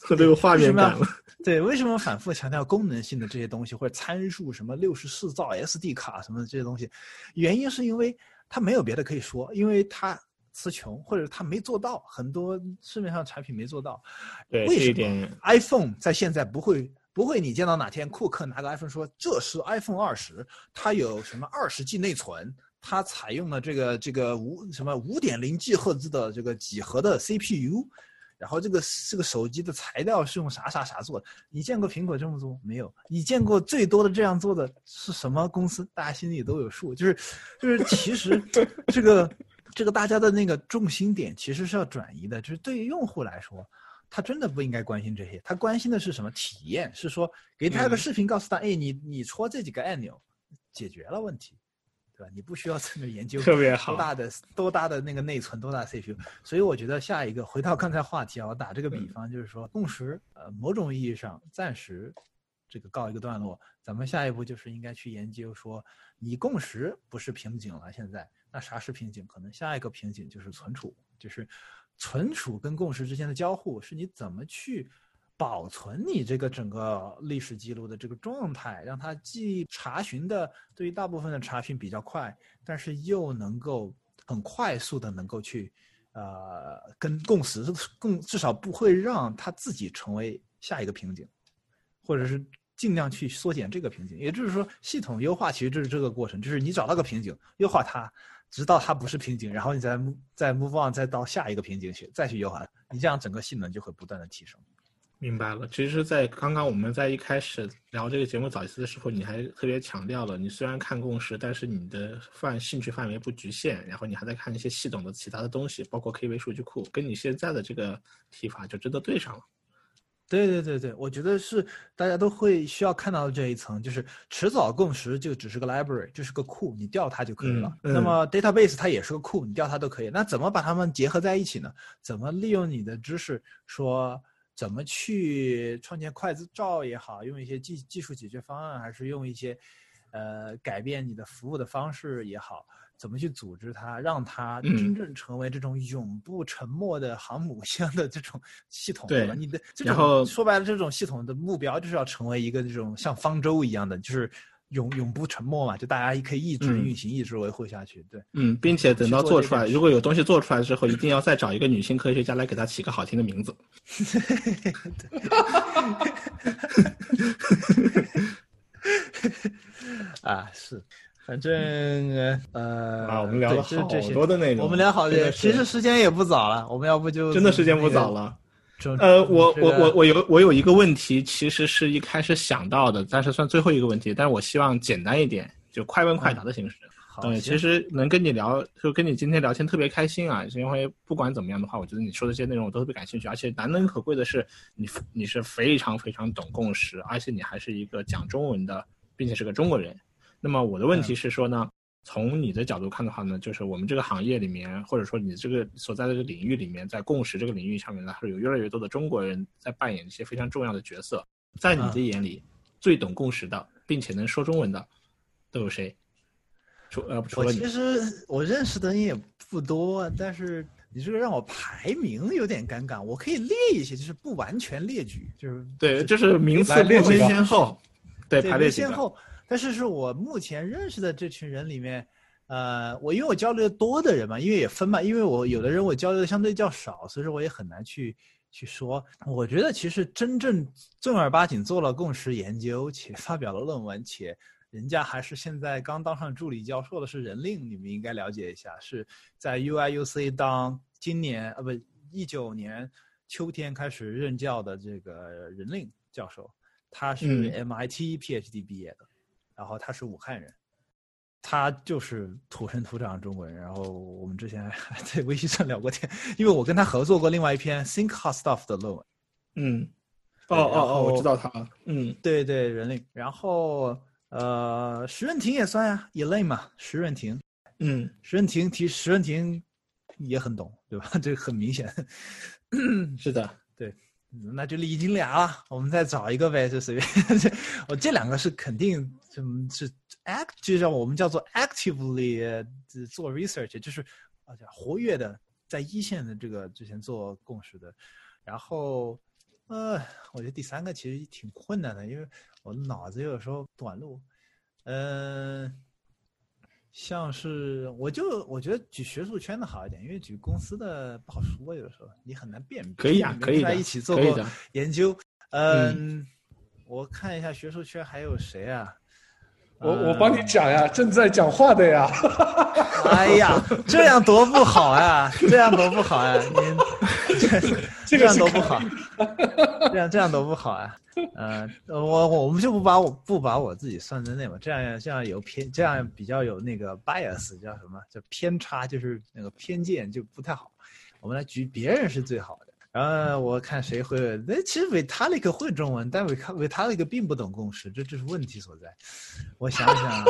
我都有画面感了。对，为什么反复强调功能性的这些东西，或者参数什么六十四兆 S D 卡什么的这些东西？原因是因为他没有别的可以说，因为他词穷，或者他没做到，很多市面上产品没做到。对，为什么 iPhone 在现在不会？不会，你见到哪天库克拿个 iPhone 说这是 iPhone 二十，它有什么二十 G 内存，它采用了这个这个五什么五点零 G 赫兹的这个几何的 CPU，然后这个这个手机的材料是用啥啥啥做的？你见过苹果这么做没有？你见过最多的这样做的是什么公司？大家心里都有数，就是就是其实这个这个大家的那个重心点其实是要转移的，就是对于用户来说。他真的不应该关心这些，他关心的是什么体验？是说给他个视频，告诉他，哎，你你戳这几个按钮，解决了问题，对吧？你不需要这么研究特别好多大的多大的那个内存，多大 CPU。所以我觉得下一个回到刚才话题啊，我打这个比方就是说，共识呃某种意义上暂时这个告一个段落，咱们下一步就是应该去研究说，你共识不是瓶颈了，现在那啥是瓶颈？可能下一个瓶颈就是存储，就是。存储跟共识之间的交互是你怎么去保存你这个整个历史记录的这个状态，让它既查询的对于大部分的查询比较快，但是又能够很快速的能够去呃跟共识共至少不会让它自己成为下一个瓶颈，或者是尽量去缩减这个瓶颈。也就是说，系统优化其实就是这个过程，就是你找到个瓶颈，优化它。直到它不是瓶颈，然后你再再 move on，再到下一个瓶颈去，再去优化，你这样整个性能就会不断的提升。明白了。其实，在刚刚我们在一开始聊这个节目早期的时候，你还特别强调了，你虽然看共识，但是你的范兴趣范围不局限，然后你还在看一些系统的其他的东西，包括 KV 数据库，跟你现在的这个提法就真的对上了。对对对对，我觉得是大家都会需要看到的这一层，就是迟早共识就只是个 library，就是个库，你调它就可以了。那么 database 它也是个库，你调它都可以。那怎么把它们结合在一起呢？怎么利用你的知识，说怎么去创建快照也好，用一些技技术解决方案，还是用一些呃改变你的服务的方式也好。怎么去组织它，让它真正成为这种永不沉没的航母箱的这种系统？对吧？你的然后说白了，这种系统的目标就是要成为一个这种像方舟一样的，就是永永不沉没嘛，就大家可以一直运行，一直维护下去。对，嗯，并且等到做出来，如果有东西做出来之后，一定要再找一个女性科学家来给它起个好听的名字。<laughs> 啊，是。反正呃啊，我们聊了好多的内容，我们聊好多，其实时间也不早了，我们要不就真的时间不早了。呃，我我我我有我有一个问题，其实是一开始想到的，但是算最后一个问题，但是我希望简单一点，就快问快答的形式。对，其实能跟你聊，就跟你今天聊天特别开心啊，因为不管怎么样的话，我觉得你说的这些内容我都特别感兴趣，而且难能可贵的是，你你是非常非常懂共识，而且你还是一个讲中文的，并且是个中国人。那么我的问题是说呢，从你的角度看的话呢，就是我们这个行业里面，或者说你这个所在的这个领域里面，在共识这个领域上面呢，是有越来越多的中国人在扮演一些非常重要的角色。在你的眼里，最懂共识的，并且能说中文的，都有谁？除呃除了你我其，实我认识的人也不多，但是你这个让我排名有点尴尬。我可以列一些，就是不完全列举，就是对，就是名次列先后，对，排列。先后。但是是我目前认识的这群人里面，呃，我因为我交流的多的人嘛，因为也分嘛，因为我有的人我交流的相对较少，所以说我也很难去去说。我觉得其实真正正儿八经做了共识研究且发表了论文，且人家还是现在刚当上助理教授的是任令，你们应该了解一下，是在 UIUC 当今年呃不一九年秋天开始任教的这个任令教授，他是嗯 MIT PhD 毕业的。然后他是武汉人，他就是土生土长的中国人。然后我们之前还在微信上聊过天，因为我跟他合作过另外一篇 Think Hot Stuff 的论文。嗯，哦哦哦，我知道他了。嗯对对，人类。然后呃，石润婷也算呀，Elaine 嘛，石润婷，嗯石润婷提石润婷也很懂，对吧？<laughs> 这个很明显。是的，<laughs> 对那就已经俩了，我们再找一个呗，就随便。<laughs> 我这两个是肯定，嗯，是 act，就像我们叫做 actively 呃做 research，就是活跃的，在一线的这个之前做共识的。然后，呃，我觉得第三个其实挺困难的，因为我脑子有时候短路。嗯、像是我就我觉得举学术圈的好一点，因为举公司的不好说，有的时候你很难辨别。可以啊可以的在一起做过研究。嗯，我看一下学术圈还有谁啊？我我帮你讲呀，正在讲话的呀。<laughs> 哎呀，这样多不好呀！这样多不好呀！你 <laughs> 这这样多不好，<laughs> 这样这样多不好啊！呃，我我们就不把我不把我自己算在内嘛，这样这样有偏，这样比较有那个 bias，叫什么？叫偏差，就是那个偏见就不太好。我们来举别人是最好的。然后我看谁会，那其实维塔利克会中文，但维塔维塔利克并不懂共识，这这是问题所在。我想想啊，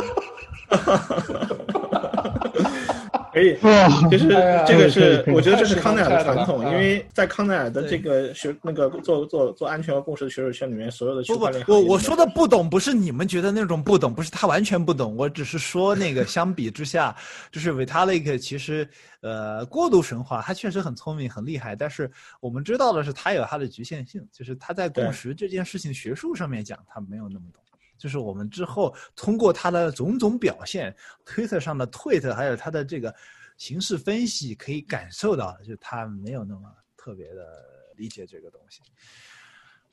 <laughs> 可以。哇，<laughs> 其实这个是我觉得这是康奈尔的传统，因为在康奈尔的这个学那个做做做安全和共识的学术圈里面，所有的区不不我我说的不懂不是你们觉得那种不懂，不是他完全不懂，我只是说那个相比之下，就是 Vitalik 其实呃过度神话，他确实很聪明很厉害，但是我们知道的是他有他的局限性，就是他在共识这件事情学术上面讲他没有那么懂。就是我们之后通过他的种种表现，Twitter 上的 tweet，还有他的这个形式分析，可以感受到，就他没有那么特别的理解这个东西。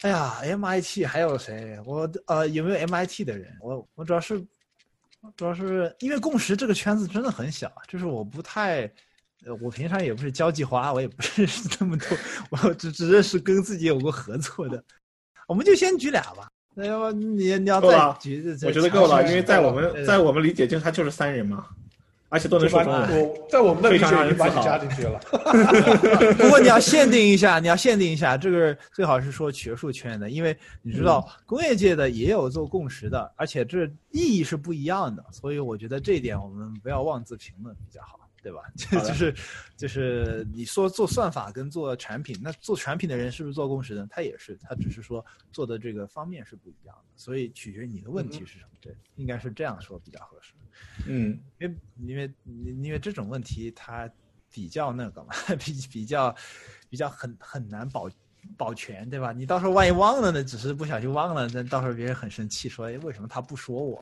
哎呀，MIT 还有谁？我呃有没有 MIT 的人？我我主要是主要是因为共识这个圈子真的很小，就是我不太，呃，我平常也不是交际花，我也不认识那么多，我只只认识跟自己有过合作的。我们就先举俩吧。那要不你你要再我觉得够了，因为在我们在我们理解，就他就是三人嘛，而且都能说中文。我在我们的理解非常已经把你加进去了。<laughs> 不过你要限定一下，你要限定一下，这个最好是说学术圈的，因为你知道工业界的也有做共识的，而且这意义是不一样的，所以我觉得这一点我们不要妄自评论比较好，对吧？<laughs> 就就是就是你说做算法跟做产品，那做产品的人是不是做共识呢？他也是，他只是说做的这个方面是不一样的，所以取决于你的问题是什么，对，应该是这样说比较合适。嗯，因为因为因为这种问题它比较那个嘛，<laughs> 比比较比较很很难保保全，对吧？你到时候万一忘了呢，只是不小心忘了，那到时候别人很生气，说哎为什么他不说我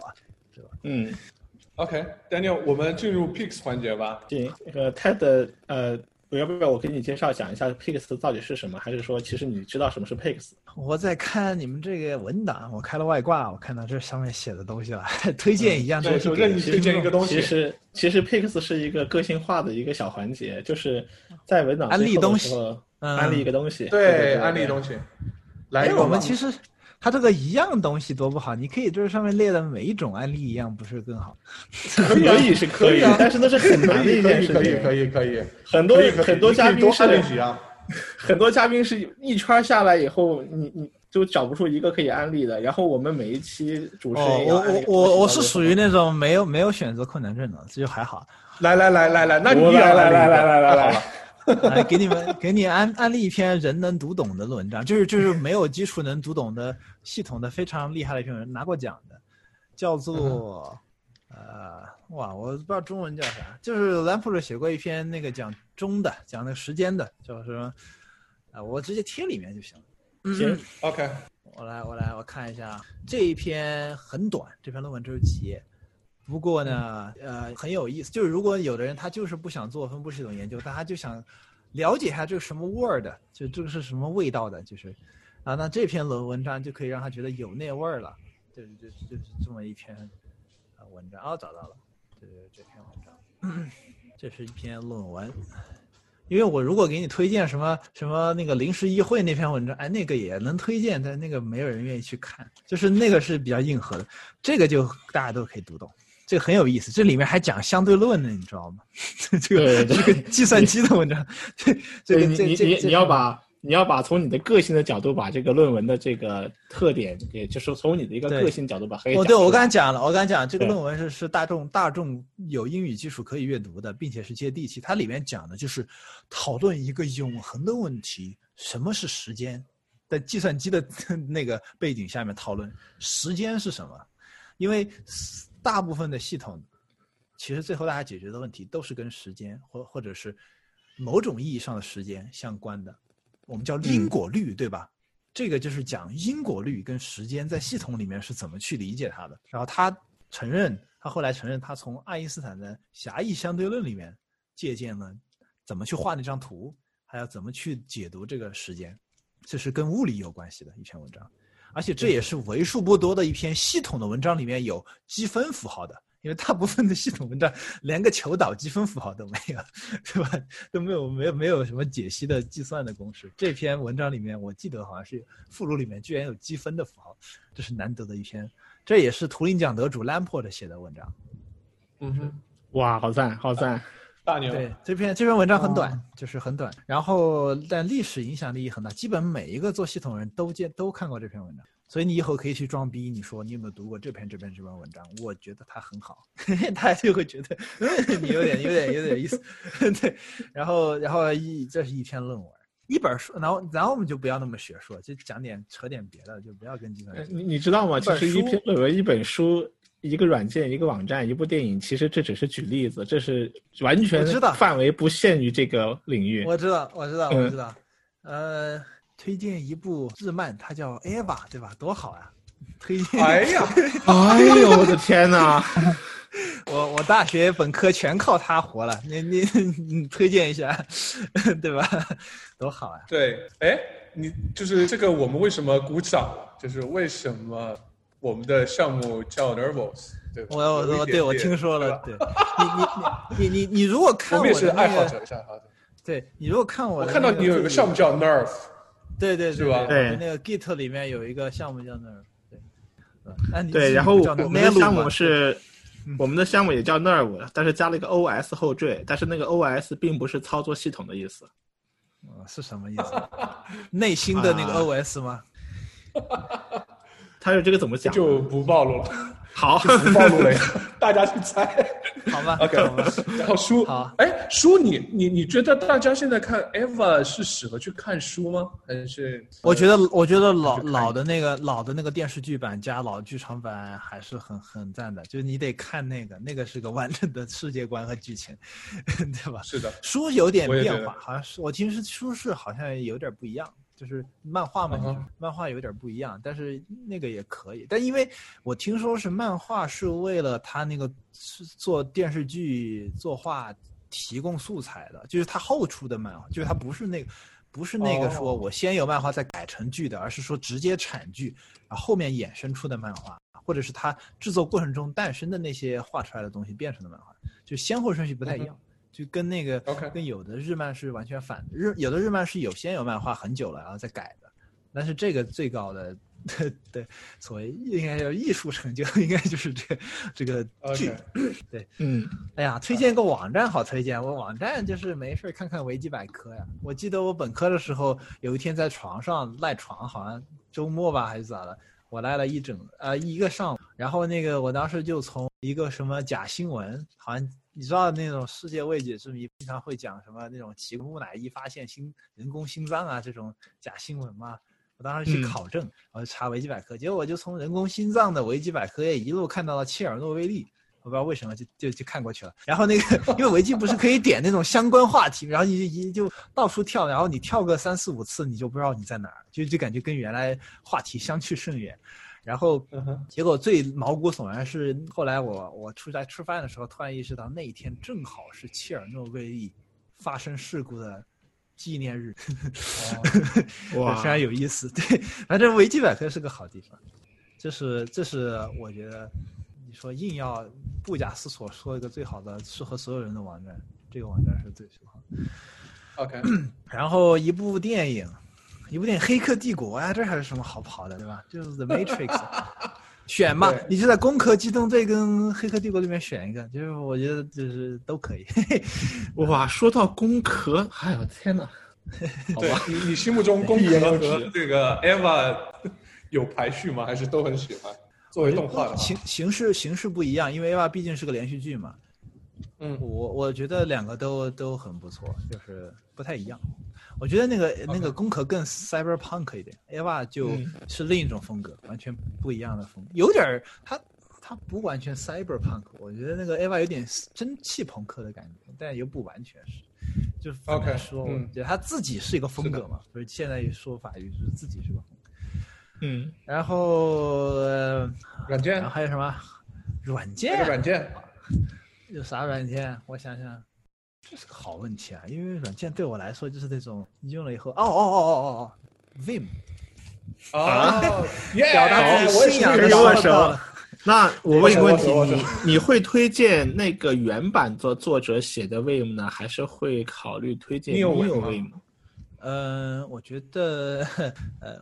对吧？嗯，OK，Daniel，我们进入 Picks 环节吧。行，那个 TED 呃，我要不要我给你介绍讲一下 Pix 到底是什么？还是说其实你知道什么是 Pix？我在看你们这个文档，我开了外挂，我看到这上面写的东西了，<laughs> 推荐一样东西给对首先你推荐一个东西其实其实 Pix 是一个个性化的一个小环节，就是在文档安利东西嗯安利一个东西。对，对，安利东西。来我们其实它这个一样东西多不好，你可以就是上面列的每一种案例一样，不是更好？可以是可以啊，但是那是很难的一，件事情。可以，可以，可以，很多很多嘉宾是。很多嘉宾是一圈下来以后，你你就找不出一个可以安利的。然后我们每一期主持哦人，我我我我是属于那种没有没有选择困难症的，这就还好。来来来来来，那你来来来来来来来给你们给你安安利一篇人能读懂的文章，就是就是没有基础能读懂的系统的非常厉害的一篇文章，拿过奖的，叫做、呃哇，我不知道中文叫啥，就是兰普尔写过一篇那个讲钟的，讲那个时间的，叫什么？啊、我直接贴里面就行了。行，OK，我来，我来，我看一下这一篇很短，这篇论文只有几页。不过呢，呃，很有意思。就是如果有的人他就是不想做分布系统研究，但他就想了解一下这个什么味儿的，就这个是什么味道的，就是啊，那这篇文文章就可以让他觉得有那味儿了。就是就是就是这么一篇啊文章。哦，找到了，就是这篇文章，<clears throat> 这是一篇论文。因为我如果给你推荐什么什么那个临时议会那篇文章，哎，那个也能推荐，但那个没有人愿意去看，就是那个是比较硬核的，这个就大家都可以读懂，这个很有意思，这里面还讲相对论呢，你知道吗？<laughs> 这个这个计算机的文章，<laughs> 这这个你你你要把你要把从你的个性的角度把这个论文的这个特点，也就是从你的一个个性角度把黑哦，对，我刚才讲了，我刚才讲这个论文是是大众大众有英语基础可以阅读的，并且是接地气。它里面讲的就是讨论一个永恒的问题：什么是时间？在计算机的 <laughs> 那个背景下面讨论时间是什么？因为大部分的系统，其实最后大家解决的问题都是跟时间或或者是某种意义上的时间相关的，我们叫因果律，对吧？这个就是讲因果律跟时间在系统里面是怎么去理解它的。然后他承认，他后来承认，他从爱因斯坦的狭义相对论里面借鉴了怎么去画那张图，还有怎么去解读这个时间，这是跟物理有关系的一篇文章。而且这也是为数不多的一篇系统的文章里面有积分符号的，因为大部分的系统文章连个求导积分符号都没有，<laughs> 对吧？都没有没有没有什么解析的计算的公式。这篇文章里面，我记得好像是附录里面居然有积分的符号，这是难得的一篇。这也是图灵奖得主 Lamport 写的文章。嗯哼，哇，好赞好赞！大牛，对，这篇这篇文章很短，就是很短，然后但历史影响力很大，基本每一个做系统的人都见都看过这篇文章，所以你以后可以去装逼，你说你有没有读过这篇这篇这篇文章？我觉得它很好，<laughs> 大家就会觉得嗯 <laughs> 你有点有点有点意思，<laughs> 对，然后然后一这是一篇论文。一本书，然后然后我们就不要那么学术，就讲点扯点别的，就不要跟计算机。呃你你知道吗？其实一篇论文、一本书、一个软件、一个网站、一部电影，其实这只是举例子，这是完全我知道范围不限于这个领域。我知道，我知道，嗯我知道。呃，推荐一部日漫，它叫《Eva》，对吧？多好啊！推荐。哎呀，<laughs> 哎呦我的天哪！<laughs> 我我大学本科全靠它活了，你你你推荐一下，对吧？多好啊！对，哎，你就是这个，我们为什么鼓掌？就是为什么我们的项目叫 Nervous？对吧，我我我对我听说了，对你你你你你你如果看我们也是的爱好，者一下哈。对你如果看我我看到你有一个项目叫 Nerve，对对是吧对那个 Git 里面有一个项目叫那儿，对，嗯那你对，然后叫我们的项目是嗯，我们的项目也叫 Nerve，但是加了一个 OS 后缀，但是那个 OS 并不是操作系统的意思。呃是什么意思？<laughs> 内心的那个啊 OS 吗？它是这个怎么讲？就不暴露了，<laughs> 好，不暴露了呀，<laughs> 大家去猜。好吧。OK，然后书，好。哎，书你你你觉得大家现在看 Eva 是适合去看书吗？还是？我觉得，我觉得老老的那个老的那个电视剧版加老剧场版还是很很赞的，就是你得看那个，那个是个完整的世界观和剧情，<laughs> 对吧？是的，书有点变化，好像是我听是书是好像有点不一样，就是漫画嘛漫画有点不一样，但是那个也可以。但因为我听说是漫画是为了他那个是做电视剧作画提供素材的，就是他后出的漫画，就是他不是那个。不是那个说哦我先有漫画再改成剧的，而是说直接产剧，然后后面衍生出的漫画，或者是他制作过程中诞生的那些画出来的东西变成的漫画，就先后顺序不太一样，就跟那个 OK 跟有的日漫是完全反的。日有的日漫是有先有漫画很久了，然后再改的，但是这个最高的 <laughs> 对所谓应该叫艺术成就，<laughs> 应该就是这这个剧。OK 嗯，哎呀，推荐个网站好推荐，我网站就是没事看看维基百科呀。我记得我本科的时候有一天在床上赖床，好像周末吧还是咋的，我来了一整呃一个上午，然后那个我当时就从一个什么假新闻，好像你知道那种世界未解之谜，经常会讲什么那种奇木乃伊发现心人工心脏啊这种假新闻嘛。我当时去嗯考证，我就查维基百科，结果我就从人工心脏的维基百科页一路看到了切尔诺贝利。我不知道为什么就就就看过去了，然后那个因为维基不是可以点那种相关话题，然后你一就到处跳，然后你跳个三四五次，你就不知道你在哪儿，就就感觉跟原来话题相去甚远。然后结果最毛骨悚然是后来我我出来吃饭的时候，突然意识到那一天正好是切尔诺贝利发生事故的纪念日，<laughs> 哇非常有意思。对，反正维基百科是个好地方，这是这是我觉得你说硬要不假思索说一个最好的适合所有人的网站，这个网站是最适合。OK，<clears throat> 然后一部电影，一部电影《黑客帝国》呀，这还是什么好跑的，对吧？就是《The Matrix <laughs>》，选嘛，你就在《攻壳机动队》跟《黑客帝国》里面选一个，就是我觉得就是都可以。<laughs> 哇，说到攻壳，哎呦天哪！<laughs> 好对吧，你你心目中攻壳和这个 Eva 有排序吗？还是都很喜欢？作为动画的，形形式形式不一样，因为 AVA 毕竟是个连续剧嘛。嗯我我觉得两个都都很不错，就是不太一样。我觉得那个那个攻壳更 cyberpunk 一点，AVA 就嗯是另一种风格，完全不一样的风格，有点儿它它不完全 cyberpunk，我觉得那个 AVA 有点蒸汽朋克的感觉，但又不完全是。就很 OK，说，嗯我觉得他自己是一个风格嘛，所以现在说法语就是自己是个风格。嗯，然后，呃软件。然后还有什么？软这件？个软件。有啥软件？我想想，这是个好问题啊！因为软件对我来说就是那种你用了以后，哦哦哦哦哦哦，Vim。哦，表达自己信仰的是这个时候。那我问一个问题你你会推荐那个原版作作者写的 Vim 呢，还是会考虑推荐 Neo Vim Vim？嗯，我觉得，<laughs> 呃，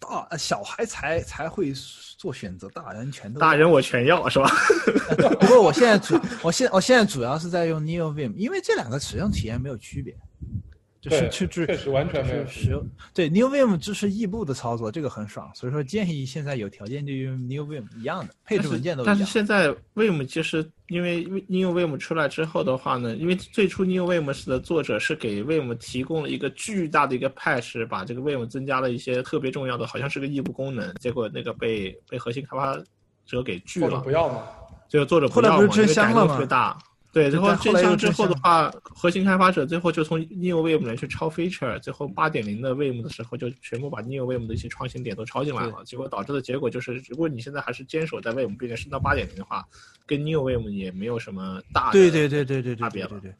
大小孩才才会做选择，大人全都大人我全要，是吧？<laughs> 不过我现在主，我现我现在主要是在用 Neo Vim，因为这两个使用体验没有区别，就是对去去确实完全没有使用对 New Vim 支持异步的操作，这个很爽，所以说建议现在有条件就用 New Vim 一样的，配置文件都一但是。现在 Vim 其实因为 New Vim 出来之后的话呢，因为最初 New Vim 的作者是给 Vim 提供了一个巨大的一个 patch，把这个 Vim 增加了一些特别重要的，好像是个异步功能，结果那个被被核心开发者给拒了不，要嘛？这个作者不要嘛，后来不是真香了吗特别大。对，然后真香之后的话，核心开发者最后就从 Neo Vim 里去抄 feature，最后八点零的 Vim 的时候就全部把 Neo Vim 的一些创新点都抄进来了，结果导致的结果就是，如果你现在还是坚守在 Vim 并且升到八点零的话，跟 Neo Vim 也没有什么大的对对对对对对差别了对对对，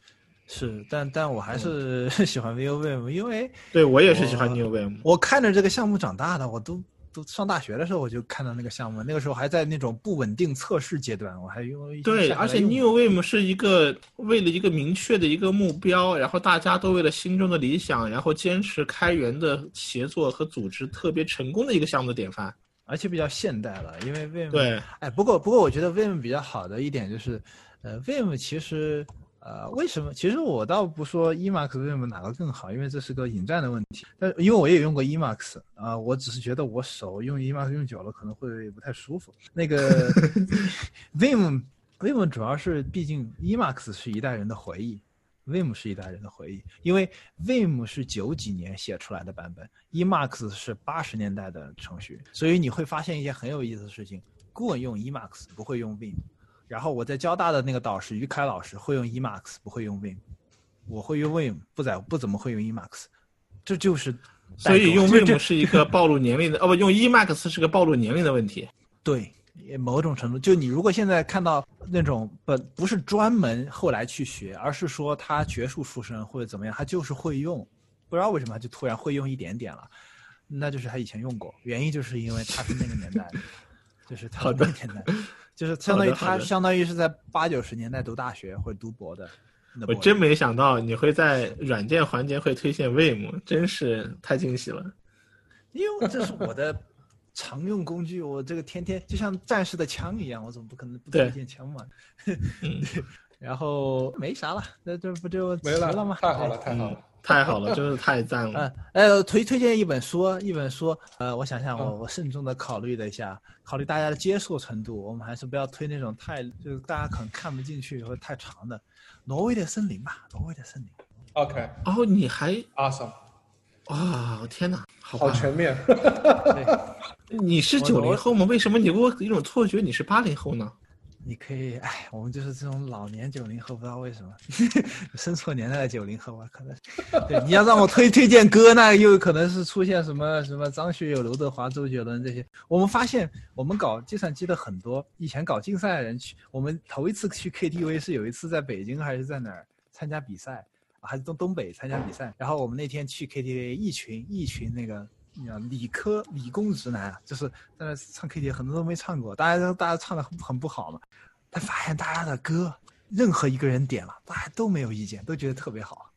是，但但我还是 <laughs> 喜欢 Neo Vim，因为对我也是喜欢 Neo Vim。我看着这个项目长大的，我都都上大学的时候我就看到那个项目，那个时候还在那种不稳定测试阶段，我还用一对，而且下来用 Neo Vim 是一个为了一个明确的一个目标，然后大家都为了心中的理想，然后坚持开源的协作和组织特别成功的一个项目的典范。而且比较现代了，因为 Vim 对，哎，不过不过我觉得 Vim 比较好的一点就是，呃，Vim 其实呃为什么？其实我倒不说 Emacs Vim 哪个更好，因为这是个引战的问题。但因为我也用过 Emacs 啊、我只是觉得我手用 Emacs 用久了可能会不太舒服。那个 <laughs> Vim Vim 主要是毕竟 Emacs 是一代人的回忆。Vim 是一代人的回忆，因为 Vim 是九几年写出来的版本，Emacs 是八十年代的程序，所以你会发现一些很有意思的事情：顾问用 Emacs 不会用 Vim，然后我在交大的那个导师于凯老师会用 Emacs 不会用 Vim，我会用 Vim 不在不怎么会用 Emacs，这就是所以用 Vim 是一个暴露年龄的，哦不，用 Emacs 是个暴露年龄的问题。对，也某种程度，就你如果现在看到那种不不是专门后来去学，而是说他学术出身或者怎么样，他就是会用，不知道为什么他就突然会用一点点了，那就是他以前用过，原因就是因为他是那个年代的，<laughs> 就是他那个年代，就是相当于他相当于是在八九十年代读大学或者读博的。我真没想到你会在软件环节会推荐 Vim，真是太惊喜了。因为这是我的常用工具，我这个天天就像战士的枪一样，我怎么不可能不推荐枪嘛？<laughs> 嗯然后没啥了，那这不就没了了吗？太好了，太好了。太好了，真是太赞了。嗯，呃，推推荐一本书，一本书，呃，我想想，我我慎重的考虑了一下，考虑大家的接受程度，我们还是不要推那种太就是大家可能看不进去或者太长的，《挪威的森林》吧，《挪威的森林》。OK，哦，你还 awesome，哇，天哪，好吧，好全面。对，<laughs> 你是九零后吗？为什么你给我有一种错觉你是八零后呢？你可以，哎，我们就是这种老年九零后，不知道为什么 <laughs> 生错年代的九零后啊，可能对你要让我推推荐歌，那又可能是出现什么什么张学友、刘德华、周杰伦这些。我们发现，我们搞计算机的很多以前搞竞赛的人去，我们头一次去 KTV 是有一次在北京还是在哪儿参加比赛，还是东东北参加比赛。然后我们那天去 KTV，一群一群那个。你知道理科理工直男啊，就是在那唱 K T，很多都没唱过，大家都大家唱的很很不好嘛。但发现大家的歌，任何一个人点了，大家都没有意见，都觉得特别好。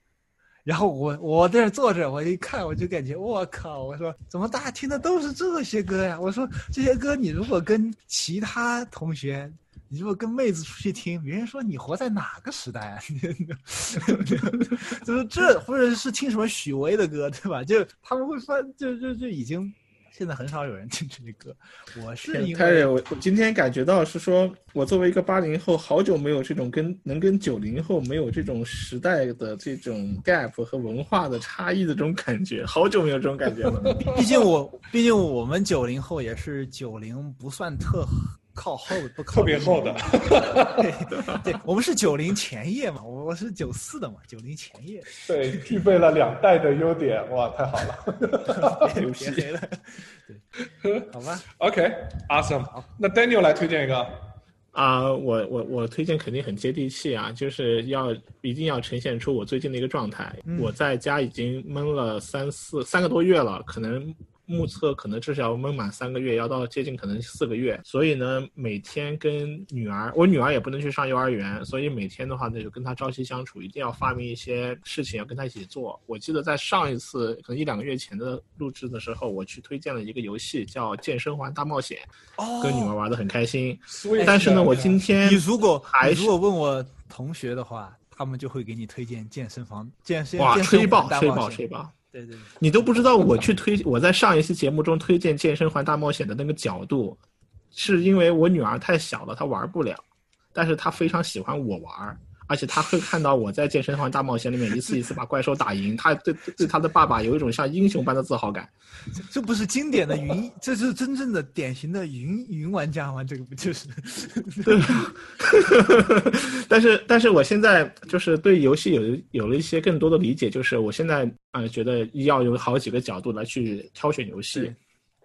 然后我我在那坐着，我一看我就感觉我靠，我说怎么大家听的都是这些歌呀？我说这些歌你如果跟其他同学，你如果跟妹子出去听，别人说你活在哪个时代啊？<laughs> <laughs> 就是这，或者是听什么许巍的歌，对吧？就他们会发，就就就已经现在很少有人听这些歌。我是因为我我今天感觉到是说，我作为一个八零后，好久没有这种跟能跟九零后没有这种时代的这种 gap 和文化的差异的这种感觉，好久没有这种感觉了。<laughs> 毕竟我，毕竟我们九零后也是九零，不算特靠后，不靠特别后的。<laughs> 对对，我们是九零前夜嘛，我我是九四的嘛，九零前夜。<laughs> 对，具备了两代的优点，哇，太好了。<laughs> 别别黑了，对，好吧。OK，awesome、那 Daniel 来推荐一个。啊、我我我推荐肯定很接地气啊，就是要一定要呈现出我最近的一个状态。我在家已经闷了三四三个多月了，可能目测可能至少要闷满三个月，要到接近可能四个月。所以呢，每天跟女儿，我女儿也不能去上幼儿园，所以每天的话呢，就跟她朝夕相处，一定要发明一些事情要跟她一起做。我记得在上一次可能一两个月前的录制的时候，我去推荐了一个游戏叫《健身环大冒险》，哦跟女儿玩的很开心。但是呢，我今天你如果还如果问我同学的话，他们就会给你推荐健身房、健身哇，健身吹爆吹爆吹爆！对对，你都不知道我去推我在上一期节目中推荐《健身环大冒险》的那个角度，是因为我女儿太小了，她玩不了，但是她非常喜欢我玩，而且他会看到我在《健身环大冒险》里面一次一次把怪兽打赢，他对对他的爸爸有一种像英雄般的自豪感。这这不是经典的云，这是真正的典型的云云玩家吗？这个不就是？对，但是但是我现在就是对游戏有有了一些更多的理解，就是我现在呃觉得要有好几个角度来去挑选游戏。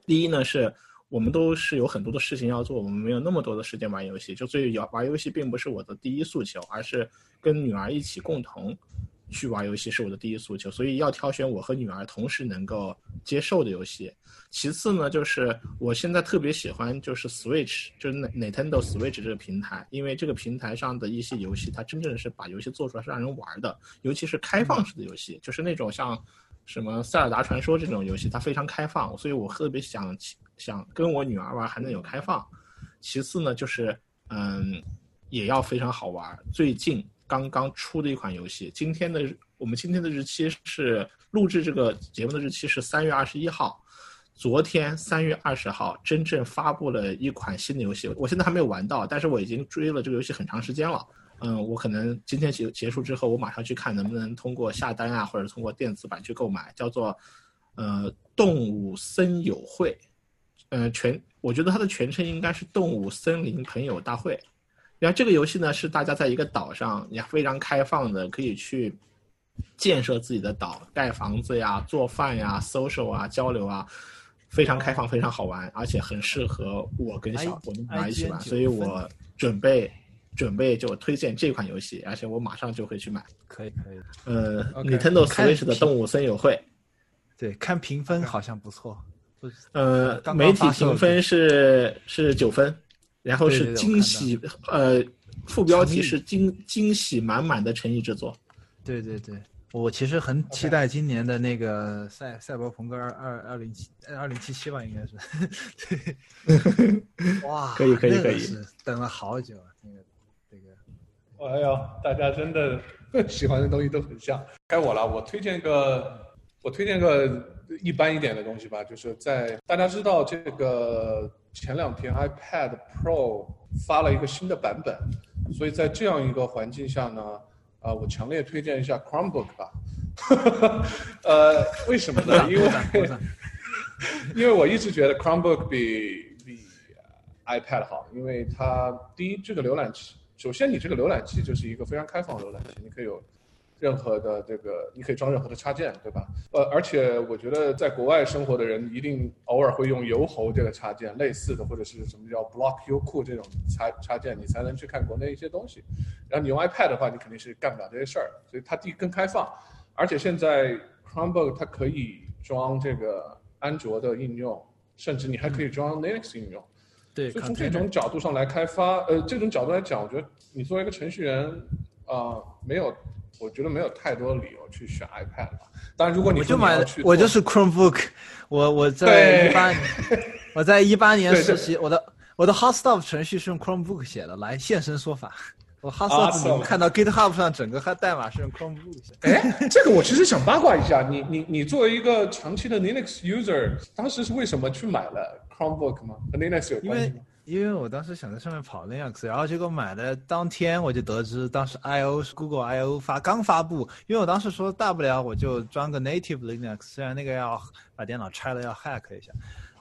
第一呢是我们都是有很多的事情要做，我们没有那么多的时间玩游戏，就所以玩玩游戏并不是我的第一诉求，而是跟女儿一起共同去玩游戏是我的第一诉求，所以要挑选我和女儿同时能够接受的游戏。其次呢，就是我现在特别喜欢就是 Switch，就是 Nintendo Switch 这个平台，因为这个平台上的一些游戏，它真正是把游戏做出来是让人玩的，尤其是开放式的游戏，就是那种像什么塞尔达传说这种游戏，它非常开放，所以我特别想想跟我女儿玩还能有开放。其次呢，就是嗯，也要非常好玩。最近刚刚出的一款游戏，今天的我们今天的日期是录制这个节目的日期是三月二十一号。昨天三月二十号，真正发布了一款新的游戏，我现在还没有玩到，但是我已经追了这个游戏很长时间了。嗯，我可能今天结结束之后，我马上去看能不能通过下单啊，或者通过电子版去购买，叫做呃动物森友会，呃全我觉得它的全称应该是动物森林朋友大会。然后这个游戏呢是大家在一个岛上也非常开放的，可以去建设自己的岛，盖房子呀、做饭呀、social 啊、交流啊，非常开放，非常好玩，而且很适合我跟小我的女儿一起玩，所以我准备准备就推荐这款游戏，而且我马上就会去买。可以可以，呃 OK，，Nintendo 看 Switch 的动物森友会，对，看评分好像不错，呃，刚刚媒体评分是是九分，然后是对对对我惊喜，呃，副标题是惊惊喜满满的诚意之作。对对对，我其实很期待今年的那个赛赛博朋克二二二零七二零七七吧，应该是。对，<laughs> <laughs> 哇，可以可以可以。等了好久，啊。那个这个哎呦，大家真的 <laughs> 喜欢的东西都很像。该我了，我推荐个，我推荐个一般一点的东西吧，就是在大家知道这个前两天 iPad Pro 发了一个新的版本，所以在这样一个环境下呢，啊、我强烈推荐一下 Chromebook 吧。<laughs> 呃，为什么呢？因为 <laughs> 因为我一直觉得 Chromebook 比比呃 iPad 好，因为它第一这个浏览器，首先你这个浏览器就是一个非常开放的浏览器，你可以有任何的这个，你可以装任何的插件，对吧？呃，而且我觉得在国外生活的人一定偶尔会用油猴这个插件，类似的或者是什么叫 Block Youku 这种插插件，你才能去看国内一些东西。然后你用 iPad 的话，你肯定是干不了这些事儿，所以它第更开放，而且现在 Chromebook 它可以装这个安卓的应用，甚至你还可以装 Linux 应用。对，所以从这种角度上来开发，呃，这种角度来讲，我觉得你作为一个程序员，啊、没有，我觉得没有太多理由去选 iPad 吧。当然，如果你我就买我就是 Chromebook，我我在对一八年，我在一八年实习，我的我的 Hotstop 程序是用 Chromebook 写的，来现身说法。我 Awesome 们看到 GitHub 上整个代码是用 Chromebook 写。哎，这个我其实想八卦一下，你你你作为一个长期的 Linux user，当时是为什么去买了 Chromebook 吗？和 Linux 有因为关系吗？因为我当时想在上面跑 Linux，然后结果买的当天我就得知，当时 I/O 是 Google I/O 发刚发布，因为我当时说大不了我就装个 native Linux，虽然那个要把电脑拆了要 hack 一下，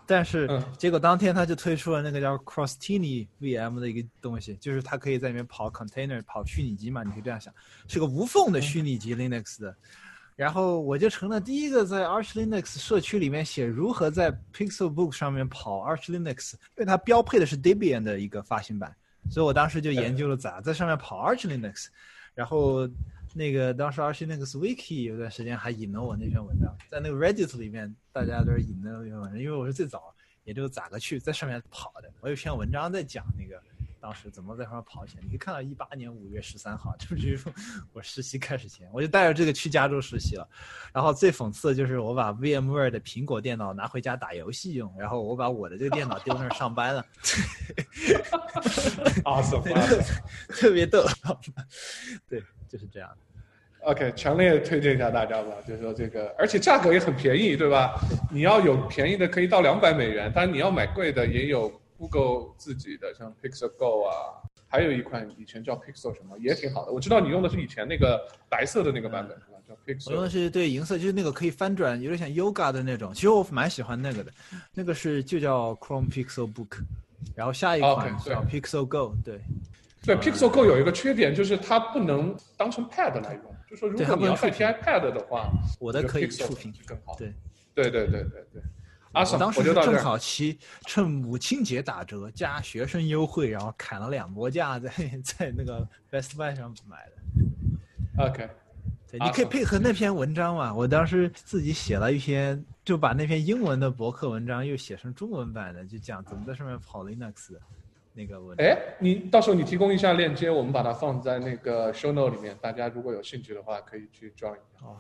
但是嗯结果当天他就推出了那个叫 Crostini VM 的一个东西，就是它可以在里面跑 container 跑虚拟机嘛，你可以这样想，是个无缝的虚拟机 Linux 的。然后我就成了第一个在 Arch Linux 社区里面写如何在 Pixelbook 上面跑 Arch Linux，因为它标配的是 Debian 的一个发行版，所以我当时就研究了咋在上面跑 Arch Linux。然后那个当时 Arch Linux Wiki 有段时间还引了我那篇文章，在那个 Reddit 里面大家都是引的那篇文章，因为我是最早也就咋个去在上面跑的。我有一篇文章在讲那个当时怎么在上面跑起来，你可以看到一八年五月十三号，就是我实习开始前，我就带着这个去加州实习了。然后最讽刺的就是我把 VMware 的苹果电脑拿回家打游戏用，然后我把我的这个电脑丢那儿上班了，<laughs> awesome，awesome <laughs> 特别逗。<laughs> 对，就是这样。OK，强烈推荐一下大家吧，就是说这个，而且价格也很便宜，对吧？你要有便宜的可以到两百美元，当然你要买贵的也有 Google 自己的，像 Pixel Go 啊，还有一款以前叫 Pixel 什么也挺好的。我知道你用的是以前那个白色的那个版本，是吧？叫我用的 Pixel 用的。是对银色，就是那个可以翻转，有点像 Yoga 的那种。其实我蛮喜欢那个的，那个是就叫 Chrome Pixel Book，然后下一款叫 Pixel Go，对，对 Pixel Go 有一个缺点，就是它不能当成 Pad 来用，就说如果你要代替不能触屏 iPad 的话，我的可以触屏是更好。对。对对对对对。阿我 Sam，当时是正。好期趁母亲节打折加学生优惠，然后砍了两波价，在 <laughs> 在那个 Best Buy 上买的。OK，对，你可以配合那篇文章嘛。我当时自己写了一篇，就把那篇英文的博客文章又写成中文版的，就讲怎么在上面跑 Linux 的那个。哎，你到时候你提供一下链接，我们把它放在那个 show note 里面，大家如果有兴趣的话，可以去 join 一下。哦，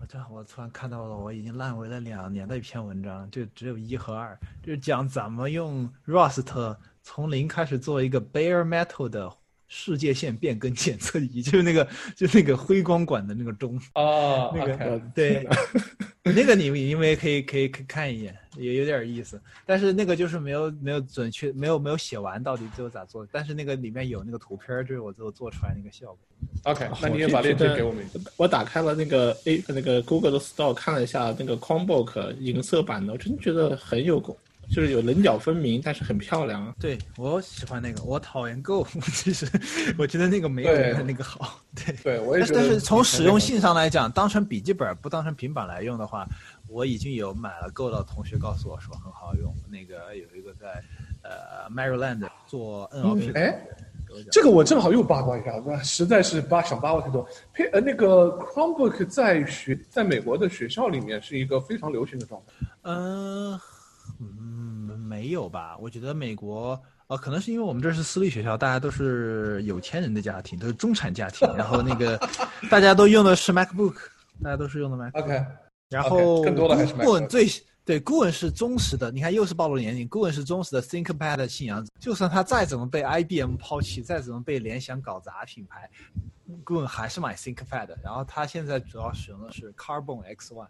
我这我突然看到了，我已经烂尾了两年的一篇文章，就只有一和二，就是讲怎么用 Rust 从零开始做一个 bare metal 的世界线变更检测仪，就是那个就那个辉光管的那个钟，哦，那个对，那个你们因为可以可以可以看一眼，也有点意思。但是那个就是没有没有准确没有没有写完到底最后咋做，但是那个里面有那个图片儿，就是我最后做出来那个效果。OK，那你也把链接给我们一下。我打开了那个 A 那个 Google 的 Store 看了一下那个 Chromebook 银色版的，我真觉得很有功，就是有棱角分明，但是很漂亮啊。对我喜欢那个，我讨厌 Go，<laughs> 其实 <laughs> 我觉得那个没有那个好。对，对，我也觉得。但是但是从使用性上来讲，当成笔记本不当成平板来用的话，我已经有买了 Go 的同学告诉我说很好用。那个有一个在呃 Maryland 做 NLP 的，哎，这个我正好又八卦一下，那实在是八想八卦太多。配呃，那个 Chromebook 在学在美国的学校里面是一个非常流行的状态。嗯嗯，没有吧？我觉得美国。呃，可能是因为我们这是私立学校，大家都是有钱人的家庭，都是中产家庭，然后那个 <laughs> 大家都用的是 MacBook，大家都是用的 Mac。OK，然后 OK，更多的还是如果 Mac 最对，顾问是忠实的，你看又是暴露年龄，顾问是忠实的 ThinkPad 的信仰者。就算他再怎么被 IBM 抛弃，再怎么被联想搞砸品牌，顾问还是买 ThinkPad。然后他现在主要使用的是 Carbon X One。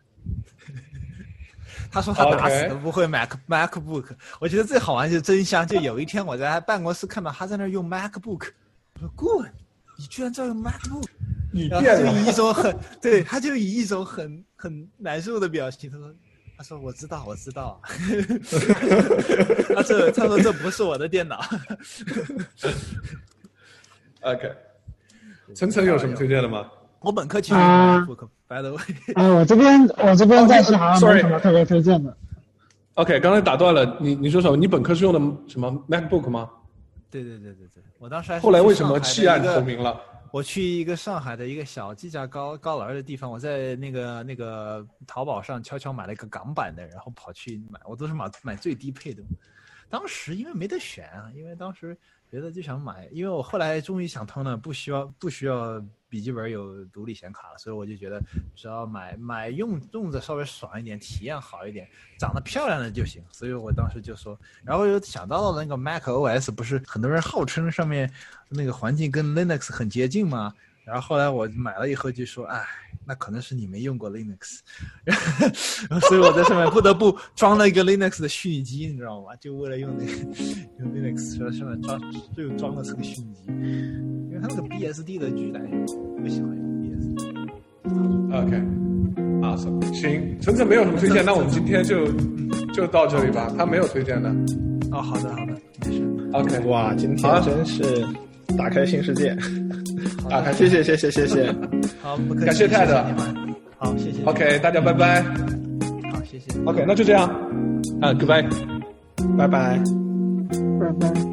他说他打死都不会 Mac MacBook。我觉得最好玩就是真香。就有一天我在办公室看到他在那用 MacBook，我说顾问，你居然在用 MacBook？你然后就以一种很对，他就以一种很很难受的表情，他说。他说：“我知道，我知道。<laughs> ”他这他说这不是我的电脑。OK，晨晨有什么推荐的吗？我本科其实啊 MacBook，by the way，<laughs> 啊，我这边我这边暂时好像没什么特别推荐的。OK，刚才打断了你，你说什么？你本科是用的什么 MacBook 吗？对对对对对，我当时还是后来为什么弃暗投明了？我去一个上海的一个小机架高高栏的地方，我在那个那个淘宝上悄悄买了一个港版的，然后跑去买，我都是买买最低配的。当时因为没得选啊，因为当时觉得就想买，因为我后来终于想通了，不需要不需要笔记本有独立显卡了，所以我就觉得只要买买用用着稍微爽一点，体验好一点，长得漂亮的就行。所以我当时就说，然后又想到了那个 Mac OS，不是很多人号称上面那个环境跟 Linux 很接近吗？然后后来我买了以后就说，哎，那可能是你没用过 Linux，然 <laughs> 后所以我在上面不得不装了一个 Linux 的虚拟机，你知道吗？就为了用那个用 Linux 在上面装就装了这个虚拟机，因为它那个 BSD 的巨大，我不喜欢用 BSD。OK，啊，行，晨晨没有什么推荐，那我们今天就就到这里吧。他没有推荐的。哦，好的好的，没事。OK，哇，今好天真是打开新世界！打开谢谢谢谢谢谢。好，不客气，感谢泰德。好，谢谢。OK，大家拜拜。好，谢谢。OK，那就这样。啊，Goodbye。拜拜。拜拜。